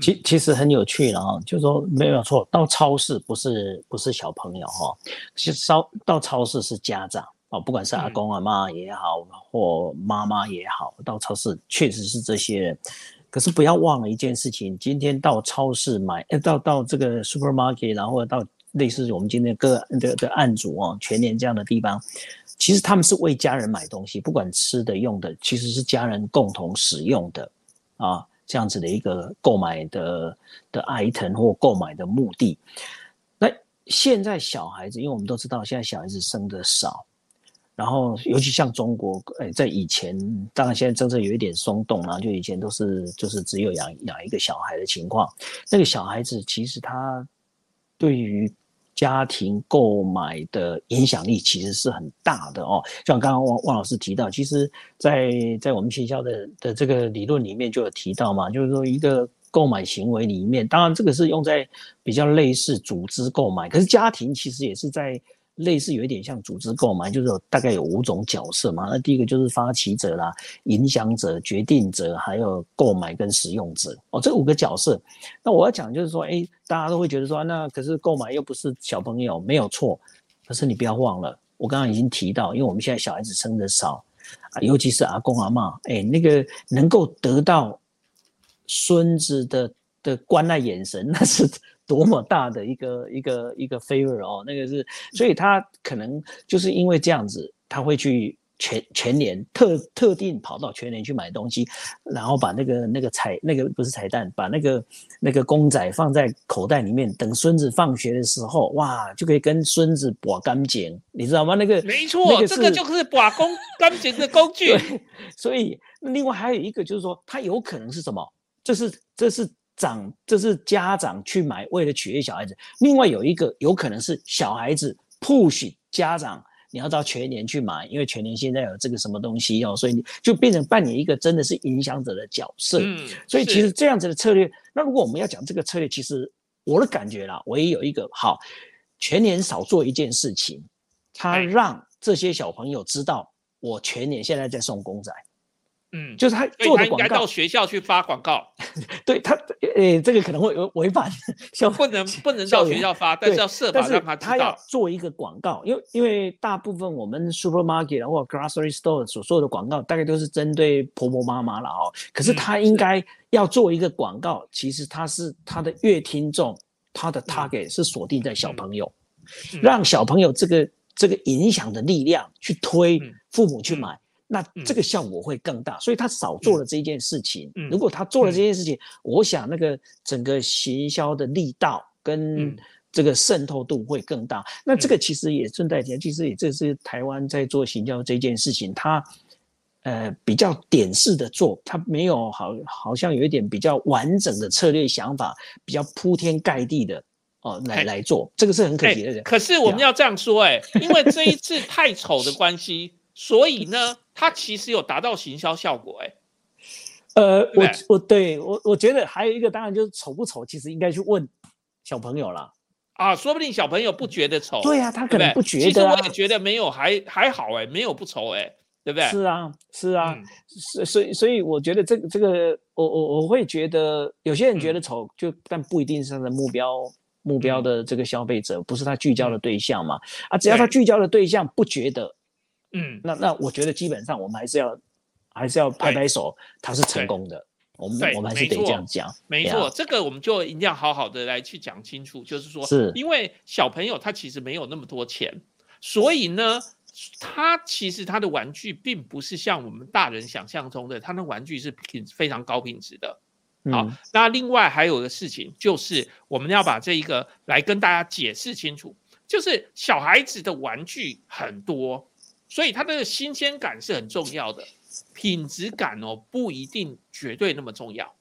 其其实很有趣了哈，就说没有错，到超市不是不是小朋友哈，其实到到超市是家长哦，不管是阿公阿妈也好，或妈妈也好，到超市确实是这些人。可是不要忘了一件事情，今天到超市买，呃，到到这个 supermarket，然后到。类似我们今天各的的案主哦，全年这样的地方，其实他们是为家人买东西，不管吃的用的，其实是家人共同使用的啊，这样子的一个购买的的 item 或购买的目的。那现在小孩子，因为我们都知道现在小孩子生的少，然后尤其像中国，哎，在以前，当然现在政策有一点松动了，就以前都是就是只有养养一个小孩的情况，那个小孩子其实他对于家庭购买的影响力其实是很大的哦，像刚刚汪汪老师提到，其实，在在我们学校的的这个理论里面就有提到嘛，就是说一个购买行为里面，当然这个是用在比较类似组织购买，可是家庭其实也是在。类似有一点像组织购买，就是大概有五种角色嘛。那第一个就是发起者啦、影响者、决定者，还有购买跟使用者。哦，这五个角色。那我要讲就是说，哎，大家都会觉得说，那可是购买又不是小朋友，没有错。可是你不要忘了，我刚刚已经提到，因为我们现在小孩子生的少啊，尤其是阿公阿妈，哎，那个能够得到孙子的的关爱眼神，那是。多么大的一个一个一个 favor 哦，那个是，所以他可能就是因为这样子，他会去全全年特特定跑到全年去买东西，然后把那个那个彩那个不是彩蛋，把那个那个公仔放在口袋里面，等孙子放学的时候，哇，就可以跟孙子把干净，你知道吗？那个没错，这个就是把工干净的工具。所以另外还有一个就是说，他有可能是什么？这是这是。长，这是家长去买，为了取悦小孩子。另外有一个有可能是小孩子 push 家长，你要到全年去买，因为全年现在有这个什么东西哦，所以你就变成扮演一个真的是影响者的角色。嗯，所以其实这样子的策略，那如果我们要讲这个策略，其实我的感觉啦，我也有一个好，全年少做一件事情，他让这些小朋友知道，我全年现在在送公仔。嗯，就是他做的广告，到学校去发广告。对他，呃，这个可能会违违反 校，不能 不能到学校发，但是要设法让他他要做一个广告，因为因为大部分我们 supermarket 或 grocery store 所做的广告，大概都是针对婆婆妈妈了哦。可是他应该要做一个广告，其实他是他的乐听众，他的 target 是锁定在小朋友，让小朋友这个这个影响的力量去推父母去买。那这个效果会更大，所以他少做了这件事情。如果他做了这件事情，我想那个整个行销的力道跟这个渗透度会更大。那这个其实也顺带提，其实也这是台湾在做行销这件事情，他呃比较点式的做，他没有好好像有一点比较完整的策略想法，比较铺天盖地的哦来来做，这个是很可惜的。可是我们要这样说，哎，因为这一次太丑的关系。所以呢，它其实有达到行销效果，哎，呃，我我对我我觉得还有一个，当然就是丑不丑，其实应该去问小朋友了啊，说不定小朋友不觉得丑，对呀，他可能不觉得，其实我也觉得没有，还还好，哎，没有不丑，哎，对不对？是啊，是啊，所所以所以我觉得这个这个，我我我会觉得有些人觉得丑，就但不一定是他的目标目标的这个消费者，不是他聚焦的对象嘛，啊，只要他聚焦的对象不觉得。嗯，那那我觉得基本上我们还是要还是要拍拍手，他是成功的。我们我们还是得这样讲，没错，这个我们就一定要好好的来去讲清楚。就是说，是因为小朋友他其实没有那么多钱，所以呢，他其实他的玩具并不是像我们大人想象中的，他的玩具是品非常高品质的。好，那另外还有个事情就是，我们要把这一个来跟大家解释清楚，就是小孩子的玩具很多。所以它的新鲜感是很重要的，品质感哦不一定绝对那么重要。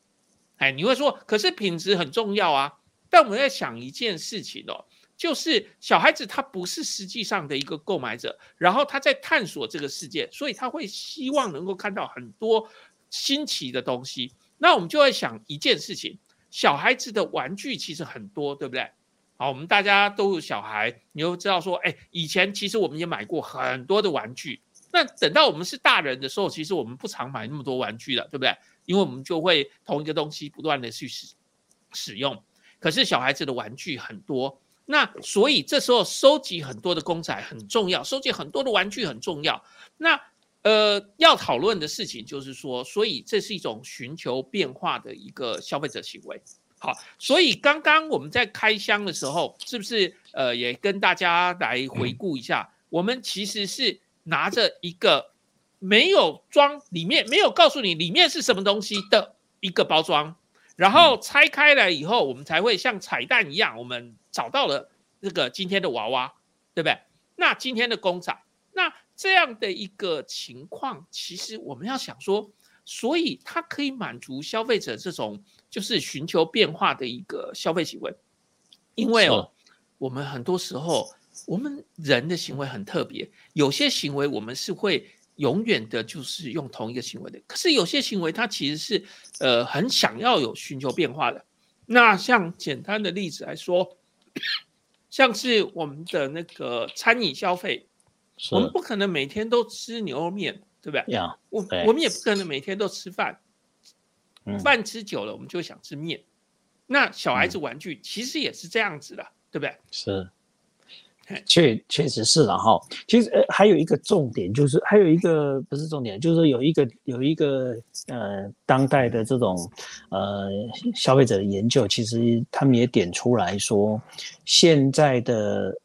哎，你会说，可是品质很重要啊。但我们在想一件事情哦，就是小孩子他不是实际上的一个购买者，然后他在探索这个世界，所以他会希望能够看到很多新奇的东西。那我们就会想一件事情：小孩子的玩具其实很多，对不对？好，我们大家都有小孩，你就知道说，哎，以前其实我们也买过很多的玩具。那等到我们是大人的时候，其实我们不常买那么多玩具了，对不对？因为我们就会同一个东西不断的去使使用。可是小孩子的玩具很多，那所以这时候收集很多的公仔很重要，收集很多的玩具很重要。那呃，要讨论的事情就是说，所以这是一种寻求变化的一个消费者行为。好，所以刚刚我们在开箱的时候，是不是呃也跟大家来回顾一下？我们其实是拿着一个没有装里面没有告诉你里面是什么东西的一个包装，然后拆开来以后，我们才会像彩蛋一样，我们找到了这个今天的娃娃，对不对？那今天的公仔，那这样的一个情况，其实我们要想说，所以它可以满足消费者这种。就是寻求变化的一个消费行为，因为哦，我们很多时候我们人的行为很特别，有些行为我们是会永远的，就是用同一个行为的。可是有些行为它其实是呃很想要有寻求变化的。那像简单的例子来说，像是我们的那个餐饮消费，我们不可能每天都吃牛肉面，对不对？我我们也不可能每天都吃饭。饭吃久了，我们就想吃面。那小孩子玩具其实也是这样子的，对不对？是，确确实是了哈。其实呃，还有一个重点就是，还有一个不是重点，就是有一个有一个呃，当代的这种呃消费者的研究，其实他们也点出来说，现在的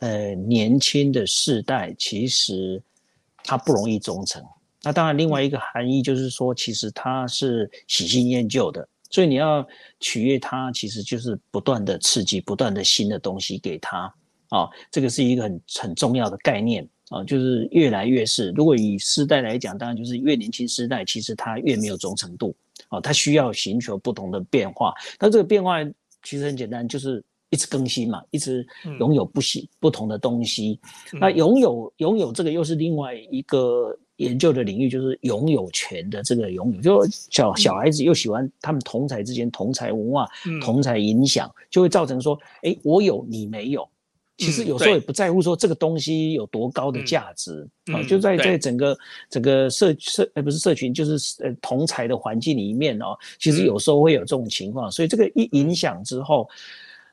呃年轻的世代其实他不容易忠诚。那当然，另外一个含义就是说，其实他是喜新厌旧的，所以你要取悦他，其实就是不断的刺激，不断的新的东西给他啊。这个是一个很很重要的概念啊，就是越来越是。如果以时代来讲，当然就是越年轻时代，其实他越没有忠诚度啊，他需要寻求不同的变化。那这个变化其实很简单，就是一直更新嘛，一直拥有不喜不同的东西。那拥有拥有这个又是另外一个。研究的领域就是拥有权的这个拥有，就小小孩子又喜欢他们同才之间同才文化、同才影响，就会造成说，哎，我有你没有。其实有时候也不在乎说这个东西有多高的价值啊，就在在整个整个社社呃不是社群，就是呃同才的环境里面哦，其实有时候会有这种情况，所以这个一影响之后，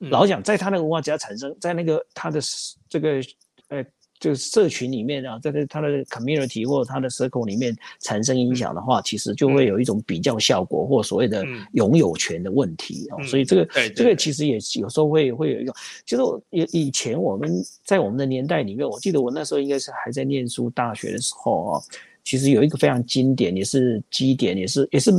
老讲在他那个文化只要产生在那个他的这个呃。就是社群里面啊，在他的 community 或者他的 circle 里面产生影响的话，其实就会有一种比较效果或所谓的拥有权的问题哦。所以这个这个其实也有时候会会有一个，就是以以前我们在我们的年代里面，我记得我那时候应该是还在念书大学的时候啊，其实有一个非常经典，也是基点，也是也是。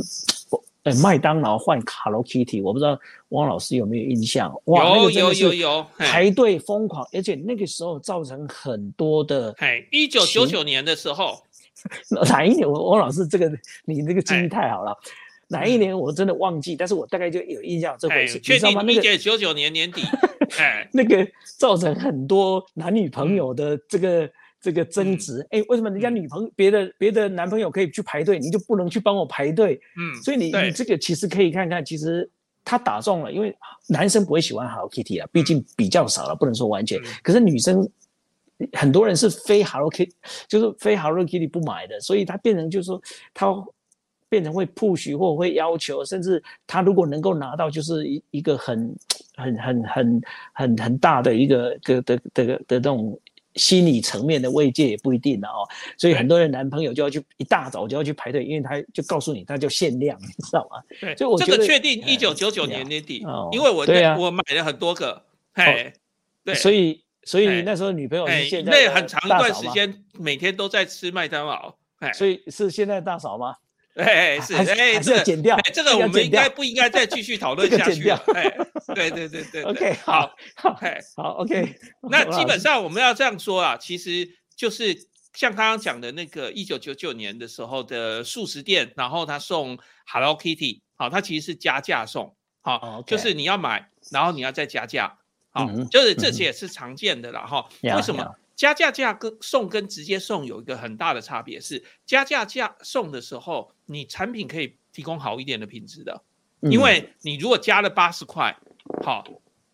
哎，麦当劳换 Hello Kitty，我不知道汪老师有没有印象？哇，有有有有，排队疯狂，而且那个时候造成很多的。哎，一九九九年的时候，哪一年？汪老师，这个你这个记忆太好了，哪一年我真的忘记，但是我大概就有印象这回事。确定一九九九年年底，哎，那个造成很多男女朋友的这个。这个争执，哎，为什么人家女朋友、别的别的男朋友可以去排队，你就不能去帮我排队？嗯，所以你你这个其实可以看看，其实他打中了，因为男生不会喜欢 Hello Kitty 啊，毕竟比较少了，不能说完全。可是女生很多人是非 Hello Kitty，就是非 Hello Kitty 不买的，所以他变成就是说他变成会 push 或会要求，甚至他如果能够拿到，就是一一个很很很很很很大的一个的的的的这种。心理层面的慰藉也不一定的哦，所以很多人男朋友就要去一大早就要去排队，因为他就告诉你，他就限量，你知道吗？对，所以我这个确定一九九九年年底，因为我对啊，我买了很多个，嘿，对，所以所以那时候女朋友是现在那很长一段时间每天都在吃麦当劳，所以是现在大嫂吗？哎，是哎，这个剪掉，这个我们应该不应该再继续讨 论下去？哎，对对对 对，OK，好，好，好，OK。那基本上我们要这样说啊，其实就是像刚刚讲的那个一九九九年的时候的素食店，然后他送 Hello Kitty，好，他其实是加价送，好，就是你要买，然后你要再加价，好，就是这些也是常见的了哈。为什么加价价跟送跟直接送有一个很大的差别？是加价价送的时候，你产品可以提供好一点的品质的，因为你如果加了八十块，好，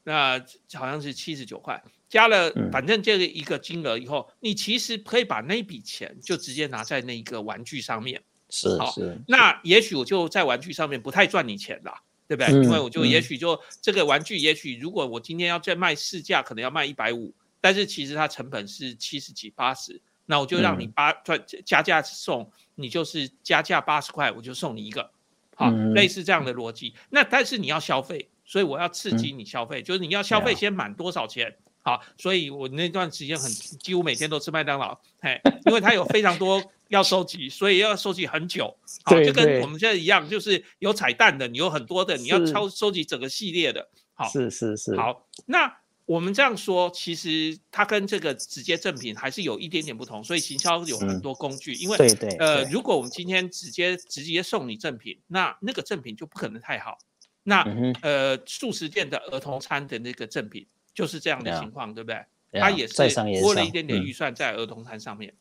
那好像是七十九块。加了，反正这个一个金额以后，你其实可以把那笔钱就直接拿在那一个玩具上面。是好。那也许我就在玩具上面不太赚你钱了，对不对？因为我就也许就这个玩具，也许如果我今天要再卖市价，可能要卖一百五，但是其实它成本是七十几、八十，那我就让你八赚加价送，你就是加价八十块，我就送你一个，好，类似这样的逻辑。那但是你要消费，所以我要刺激你消费，就是你要消费先满多少钱。好，所以我那段时间很几乎每天都吃麦当劳，嘿，因为它有非常多 要收集，所以要收集很久。好，就跟我们现在一样，就是有彩蛋的，你有很多的，你要超收集整个系列的。好，是是是。好，那我们这样说，其实它跟这个直接赠品还是有一点点不同。所以行销有很多工具，因为对对，呃，如果我们今天直接直接送你赠品，那那个赠品就不可能太好。那呃，素食店的儿童餐的那个赠品。就是这样的情况，对不对？它也是拨了一点点预算在儿童餐上面，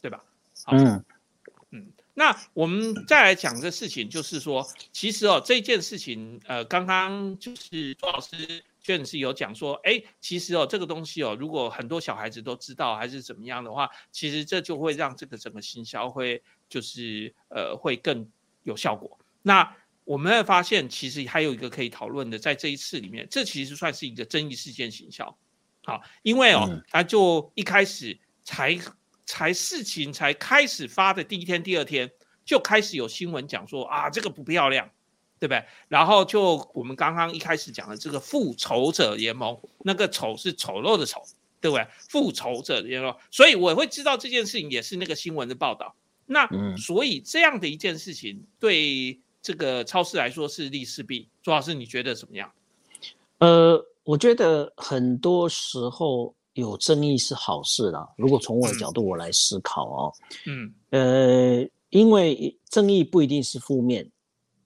对吧？嗯嗯。那我们再来讲这事情，就是说，其实哦，这件事情，呃，刚刚就是周老师卷是有讲说，哎，其实哦，这个东西哦，如果很多小孩子都知道还是怎么样的话，其实这就会让这个整个行销会就是呃会更有效果。那我们会发现，其实还有一个可以讨论的，在这一次里面，这其实算是一个争议事件行销，好，因为哦，他就一开始才才事情才开始发的第一天、第二天，就开始有新闻讲说啊，这个不漂亮，对不对？然后就我们刚刚一开始讲的这个复仇者联盟，那个丑是丑陋的丑，对不对？复仇者联盟，所以我会知道这件事情也是那个新闻的报道。那所以这样的一件事情对。这个超市来说是利是弊，朱老师你觉得怎么样？呃，我觉得很多时候有争议是好事啦。如果从我的角度我来思考哦，嗯，呃，因为争议不一定是负面，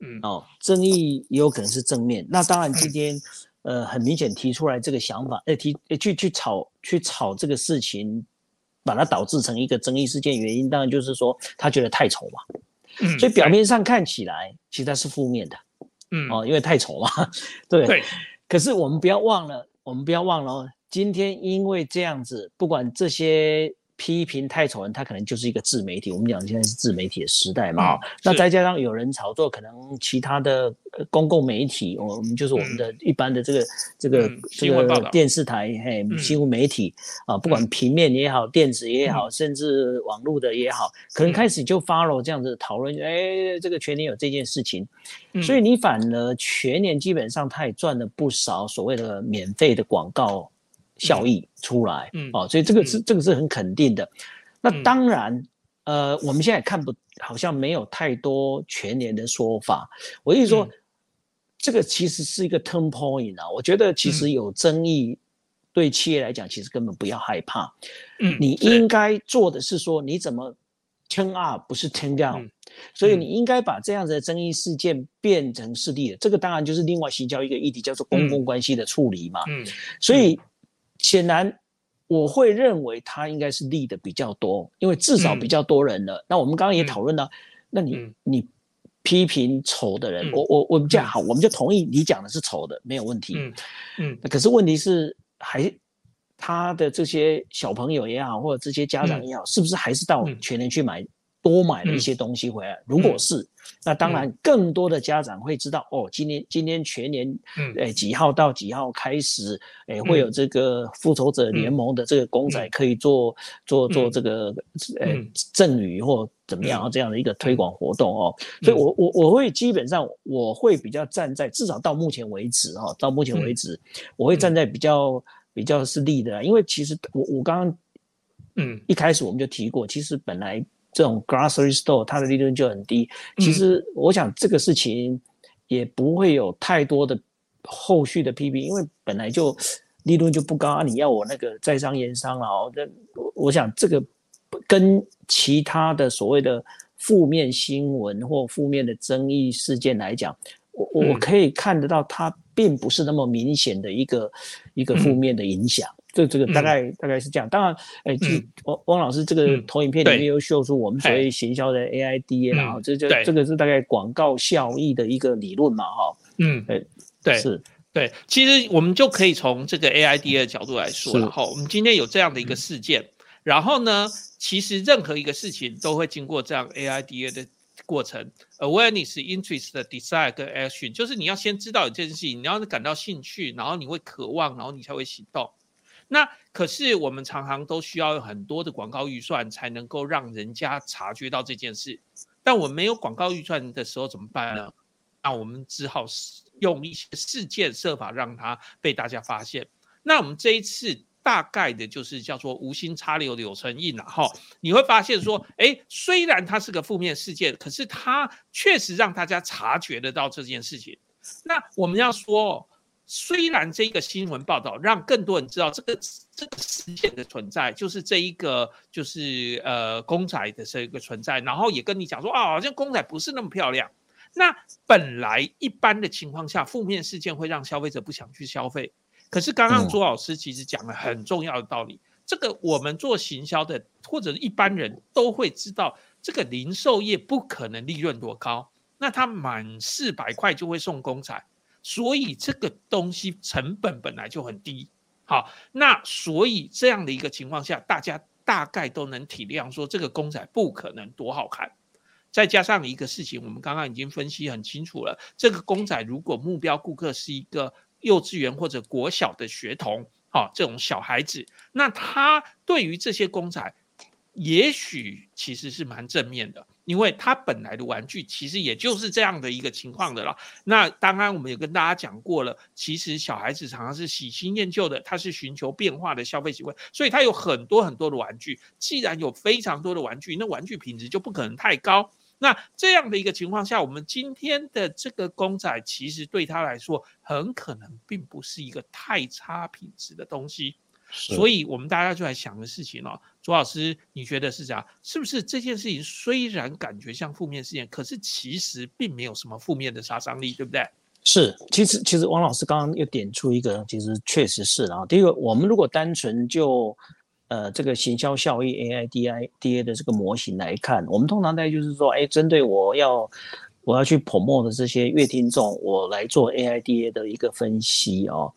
嗯，哦，争议也有可能是正面。那当然今天，呃，很明显提出来这个想法，呃，提去去炒去炒这个事情，把它导致成一个争议事件，原因当然就是说他觉得太丑嘛。所以表面上看起来，其实它是负面的，嗯哦，因为太丑嘛，对。对。可是我们不要忘了，我们不要忘了，今天因为这样子，不管这些。批评太丑人，他可能就是一个自媒体。我们讲现在是自媒体的时代嘛，那再加上有人炒作，可能其他的公共媒体，我们就是我们的一般的这个这个这个电视台，嘿，新闻媒体啊，不管平面也好，电子也好，甚至网络的也好，可能开始就 follow 这样子讨论，哎，这个全年有这件事情，所以你反而全年基本上他也赚了不少所谓的免费的广告。效益出来，嗯，哦，所以这个是这个是很肯定的。那当然，呃，我们现在看不好像没有太多全年的说法。我意思说，这个其实是一个 turn point 啊。我觉得其实有争议，对企业来讲，其实根本不要害怕。嗯，你应该做的是说，你怎么 turn up，不是 turn down。所以你应该把这样子的争议事件变成是利的。这个当然就是另外新交一个议题，叫做公共关系的处理嘛。嗯，所以。显然，我会认为他应该是利的比较多，因为至少比较多人了。那我们刚刚也讨论到，那你你批评丑的人，我我我们这样好，我们就同意你讲的是丑的，没有问题。嗯嗯。可是问题是，还他的这些小朋友也好，或者这些家长也好，是不是还是到全年去买？多买了一些东西回来，如果是，那当然更多的家长会知道哦，今年今天全年，诶几号到几号开始，诶会有这个复仇者联盟的这个公仔可以做做做这个，诶赠予或怎么样这样的一个推广活动哦，所以我我我会基本上我会比较站在至少到目前为止哈，到目前为止我会站在比较比较是利的，因为其实我我刚刚嗯。一开始我们就提过，其实本来。这种 grocery store 它的利润就很低，其实我想这个事情也不会有太多的后续的批评，因为本来就利润就不高啊。你要我那个在商言商啊，那我想这个跟其他的所谓的负面新闻或负面的争议事件来讲，我我可以看得到它并不是那么明显的一个一个负面的影响。这这个大概大概是这样。当然，哎，汪汪老师这个投影片里面又秀出我们所谓行销的 AIDA，然后这就这个是大概广告效益的一个理论嘛，哈。嗯，对对是。对，其实我们就可以从这个 AIDA 的角度来说了哈。我们今天有这样的一个事件，然后呢，其实任何一个事情都会经过这样 AIDA 的过程：awareness、interest、desire 跟 action。就是你要先知道有这件事情，你要是感到兴趣，然后你会渴望，然后你才会行动。那可是我们常常都需要很多的广告预算才能够让人家察觉到这件事。但我没有广告预算的时候怎么办呢？那我们只好用一些事件设法让它被大家发现。那我们这一次大概的就是叫做无心插柳柳成荫了哈。你会发现说，哎，虽然它是个负面事件，可是它确实让大家察觉得到这件事情。那我们要说，虽然这个新闻报道让更多人知道这个这个事件的存在，就是这一个就是呃公仔的这一个存在，然后也跟你讲说啊，好像公仔不是那么漂亮。那本来一般的情况下，负面事件会让消费者不想去消费。可是刚刚朱老师其实讲了很重要的道理，这个我们做行销的或者一般人都会知道，这个零售业不可能利润多高，那他满四百块就会送公仔，所以这个东西成本本来就很低。好，那所以这样的一个情况下，大家大概都能体谅说，这个公仔不可能多好看。再加上一个事情，我们刚刚已经分析很清楚了。这个公仔如果目标顾客是一个幼稚园或者国小的学童，好，这种小孩子，那他对于这些公仔，也许其实是蛮正面的，因为他本来的玩具其实也就是这样的一个情况的了。那当然我们也跟大家讲过了，其实小孩子常常是喜新厌旧的，他是寻求变化的消费行为，所以他有很多很多的玩具。既然有非常多的玩具，那玩具品质就不可能太高。那这样的一个情况下，我们今天的这个公仔其实对他来说，很可能并不是一个太差品质的东西。所以，我们大家就在想的事情哦，朱老师，你觉得是这样？是不是这件事情虽然感觉像负面事件，可是其实并没有什么负面的杀伤力，对不对？是，其实其实王老师刚刚又点出一个，其实确实是啊。第一个，我们如果单纯就呃，这个行销效益 AIDIDA 的这个模型来看，我们通常在就是说，哎，针对我要我要去 promote 的这些乐听众，我来做 AIDA 的一个分析哦。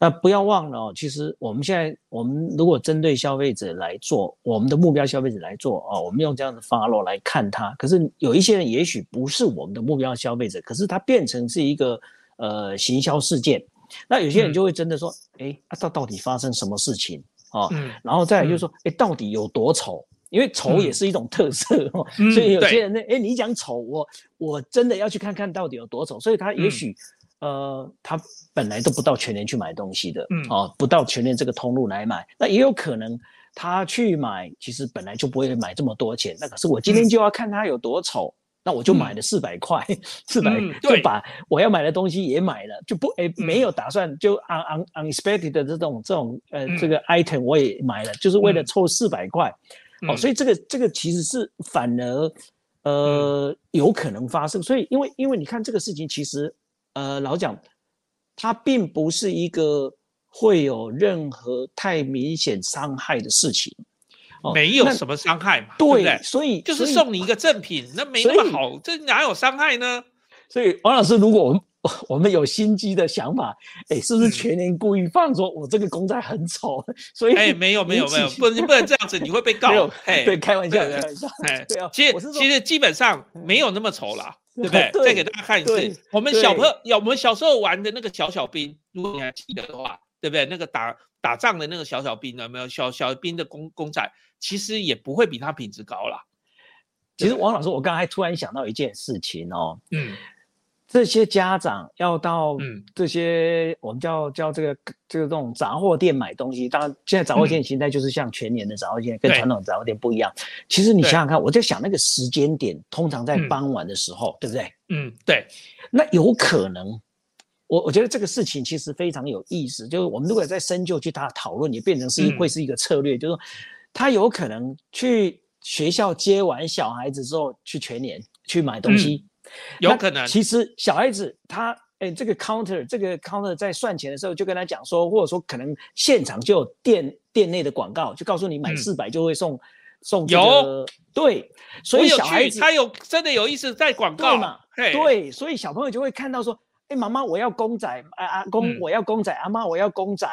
那不要忘了哦，其实我们现在我们如果针对消费者来做，我们的目标消费者来做哦，我们用这样的 follow 来看它。可是有一些人也许不是我们的目标消费者，可是它变成是一个呃行销事件。那有些人就会真的说，哎，到到底发生什么事情？哦，然后再来就是说，哎，到底有多丑？因为丑也是一种特色哦，所以有些人呢，哎，你讲丑，我我真的要去看看到底有多丑。所以他也许，呃，他本来都不到全年去买东西的，嗯哦，不到全年这个通路来买，那也有可能他去买，其实本来就不会买这么多钱。那可是我今天就要看他有多丑。那我就买了四百块，四百就把我要买的东西也买了，就不诶没有打算就 un un unexpected 的这种这种呃这个 item 我也买了，就是为了凑四百块，哦，所以这个这个其实是反而呃有可能发生，所以因为因为你看这个事情其实呃老蒋它并不是一个会有任何太明显伤害的事情。没有什么伤害嘛，对？所以就是送你一个赠品，那没那么好，这哪有伤害呢？所以王老师，如果我们我们有心机的想法，哎，是不是全年故意放说我这个公仔很丑？所以哎，没有没有没有，不能不能这样子，你会被告。哎，对，开玩笑，开玩笑。哎，对啊，其实其实基本上没有那么丑啦，对不对？再给大家看一次，我们小朋友，我们小时候玩的那个小小兵，如果你还记得的话，对不对？那个打打仗的那个小小兵，有没有小小兵的公公仔？其实也不会比它品质高啦。其实王老师，我刚才突然想到一件事情哦，嗯，这些家长要到这些我们叫叫这个这个这种杂货店买东西，当然现在杂货店形态就是像全年的杂货店，跟传统杂货店不一样。其实你想想看，我在想那个时间点，通常在傍晚的时候，对不对？嗯，对。那有可能，我我觉得这个事情其实非常有意思，就是我们如果在深究去他讨论，也变成是会是一个策略，就是说。他有可能去学校接完小孩子之后去全年去买东西，有可能。其实小孩子他哎，这个 counter 这个 counter 在算钱的时候就跟他讲说，或者说可能现场就有店店内的广告，就告诉你买四百就会送送有对，所以小孩子他有真的有意思在广告嘛，对，所以小朋友就会看到说，哎，妈妈我要公仔，啊啊公我要公仔，阿妈我要公仔，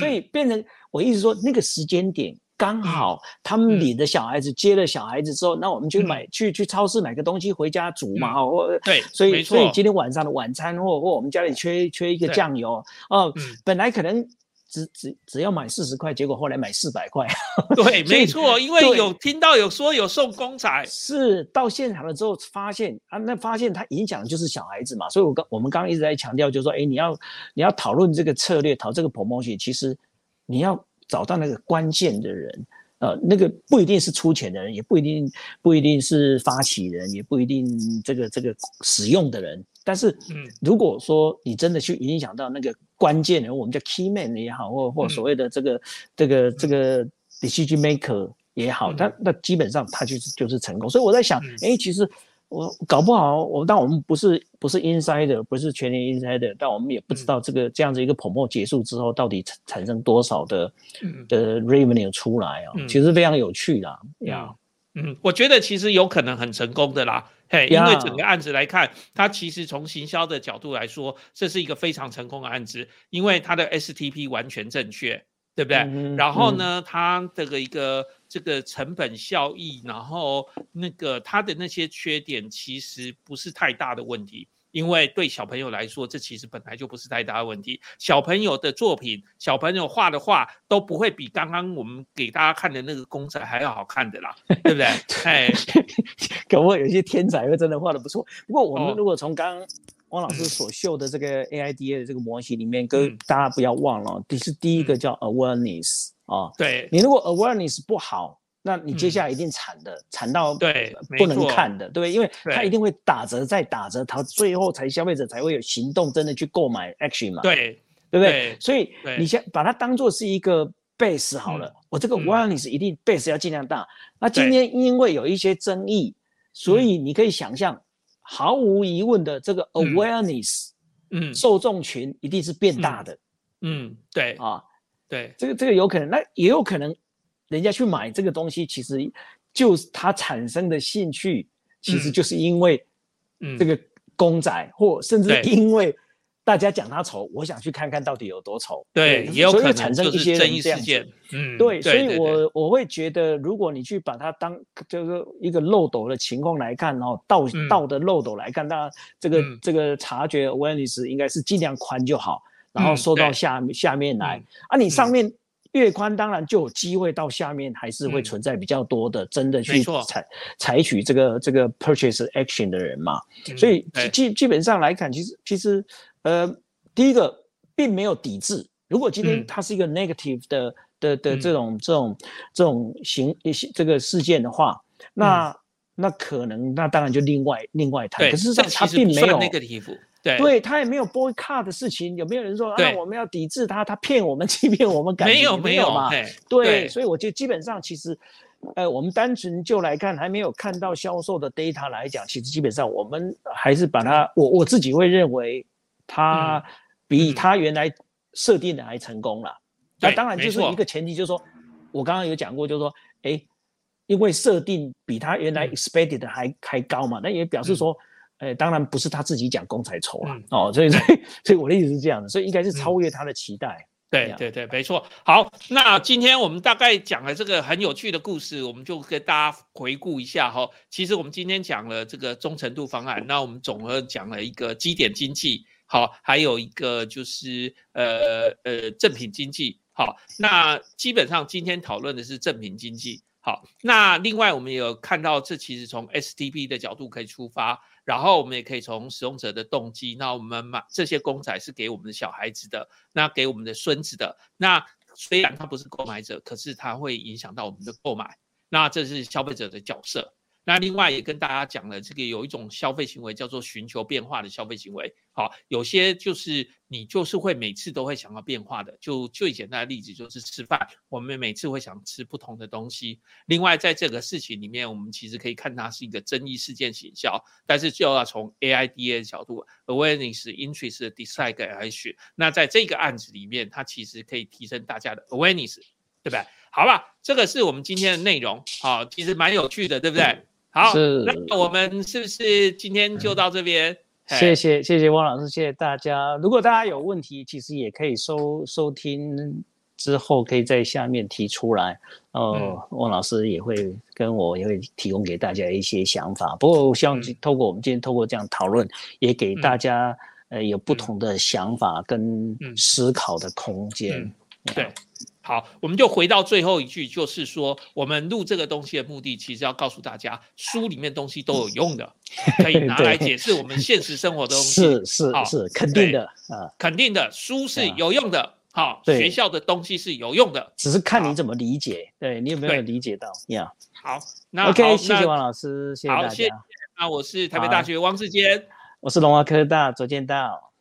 所以变成我意思说那个时间点。刚好他们领的小孩子接了小孩子之后，那我们就买去去超市买个东西回家煮嘛，哦对，所以所以今天晚上的晚餐或或我们家里缺缺一个酱油哦，本来可能只只只要买四十块，结果后来买四百块。对，没错，因为有听到有说有送公仔，是到现场了之后发现啊，那发现它影响就是小孩子嘛，所以我刚我们刚刚一直在强调，就是说，哎，你要你要讨论这个策略，讨这个 promotion，其实你要。找到那个关键的人，呃，那个不一定是出钱的人，也不一定不一定是发起人，也不一定这个这个使用的人。但是，嗯，如果说你真的去影响到那个关键人，我们叫 key man 也好，或或所谓的这个这个这个 decision maker 也好，他那基本上他就是就是成功。所以我在想，哎，其实。我搞不好，我但我们不是不是 insider，不是全年 insider，但我们也不知道这个这样子一个泡沫结束之后，到底产产生多少的的 revenue 出来啊？其实非常有趣啦，呀，嗯，我觉得其实有可能很成功的啦，嘿，因为整个案子来看，它其实从行销的角度来说，这是一个非常成功的案子，因为它的 STP 完全正确。对不对？然后呢，它这个一个这个成本效益，然后那个它的那些缺点其实不是太大的问题，因为对小朋友来说，这其实本来就不是太大的问题。小朋友的作品，小朋友画的画都不会比刚刚我们给大家看的那个公仔还要好看的啦，对不对？哎，可不可以有些天才会真的画的不错？不过我们如果从刚汪老师所秀的这个 AIDA 的这个模型里面，跟大家不要忘了，第是第一个叫 awareness 啊。对，你如果 awareness 不好，那你接下来一定惨的，惨到对不能看的，对不对？因为它一定会打折再打折，它最后才消费者才会有行动，真的去购买 action 嘛。对，对不对？所以你先把它当做是一个 base 好了，我这个 awareness 一定 base 要尽量大。那今天因为有一些争议，所以你可以想象。毫无疑问的，这个 awareness，嗯，受众群一定是变大的，嗯，对啊，对，这个这个有可能，那也有可能，人家去买这个东西，其实就是他产生的兴趣，其实就是因为，嗯，这个公仔，或甚至因为。大家讲他丑，我想去看看到底有多丑。对，也有可能产生一些争议事件。嗯，对，所以我我会觉得，如果你去把它当就是一个漏斗的情况来看，然后道道的漏斗来看，当然这个这个察觉 awareness 应该是尽量宽就好，然后收到下下面来。啊，你上面越宽，当然就有机会到下面还是会存在比较多的真的去采采取这个这个 purchase action 的人嘛。所以基基本上来看，其实其实。呃，第一个并没有抵制。如果今天它是一个 negative 的的的这种这种这种行这个事件的话，那那可能那当然就另外另外谈。可是上它并没有 negative，对，对他也没有 boycott 的事情。有没有人说啊，我们要抵制他？他骗我们，欺骗我们？没有没有嘛？对，所以我觉得基本上其实，呃，我们单纯就来看，还没有看到销售的 data 来讲，其实基本上我们还是把它，我我自己会认为。他比他原来设定的还成功了，那当然就是一个前提，就是说我刚刚有讲过，就是说，哎，因为设定比他原来 expected 还还高嘛，那也表示说，哎，当然不是他自己讲公才丑啊，哦，所以所以所以我的意思是这样的，所以应该是超越他的期待。对对对，没错。好，那今天我们大概讲了这个很有趣的故事，我们就跟大家回顾一下哈。其实我们今天讲了这个忠诚度方案，那我们总和讲了一个基点经济。好，还有一个就是呃呃正品经济。好，那基本上今天讨论的是正品经济。好，那另外我们也有看到，这其实从 STP 的角度可以出发，然后我们也可以从使用者的动机。那我们买这些公仔是给我们的小孩子的，那给我们的孙子的。那虽然他不是购买者，可是他会影响到我们的购买。那这是消费者的角色。那另外也跟大家讲了，这个有一种消费行为叫做寻求变化的消费行为。好，有些就是你就是会每次都会想要变化的。就最简单的例子就是吃饭，我们每次会想吃不同的东西。另外在这个事情里面，我们其实可以看它是一个争议事件行销，但是就要从 AIDA 的角度，awareness、interest、dislike 来选。那在这个案子里面，它其实可以提升大家的 awareness，对不对？好吧，这个是我们今天的内容。好，其实蛮有趣的，对不对？好，那我们是不是今天就到这边？谢谢，谢谢汪老师，谢谢大家。如果大家有问题，其实也可以收收听之后，可以在下面提出来。呃，汪老师也会跟我也会提供给大家一些想法。不过，我希望透过我们今天透过这样讨论，也给大家呃有不同的想法跟思考的空间。对。好，我们就回到最后一句，就是说，我们录这个东西的目的，其实要告诉大家，书里面东西都有用的，可以拿来解释我们现实生活的东西。是是是，肯定的啊，肯定的，书是有用的。好，学校的东西是有用的，只是看你怎么理解。对你有没有理解到？呀，好，那 OK，谢谢王老师，谢谢大家。那我是台北大学汪志坚，我是龙华科大左建道。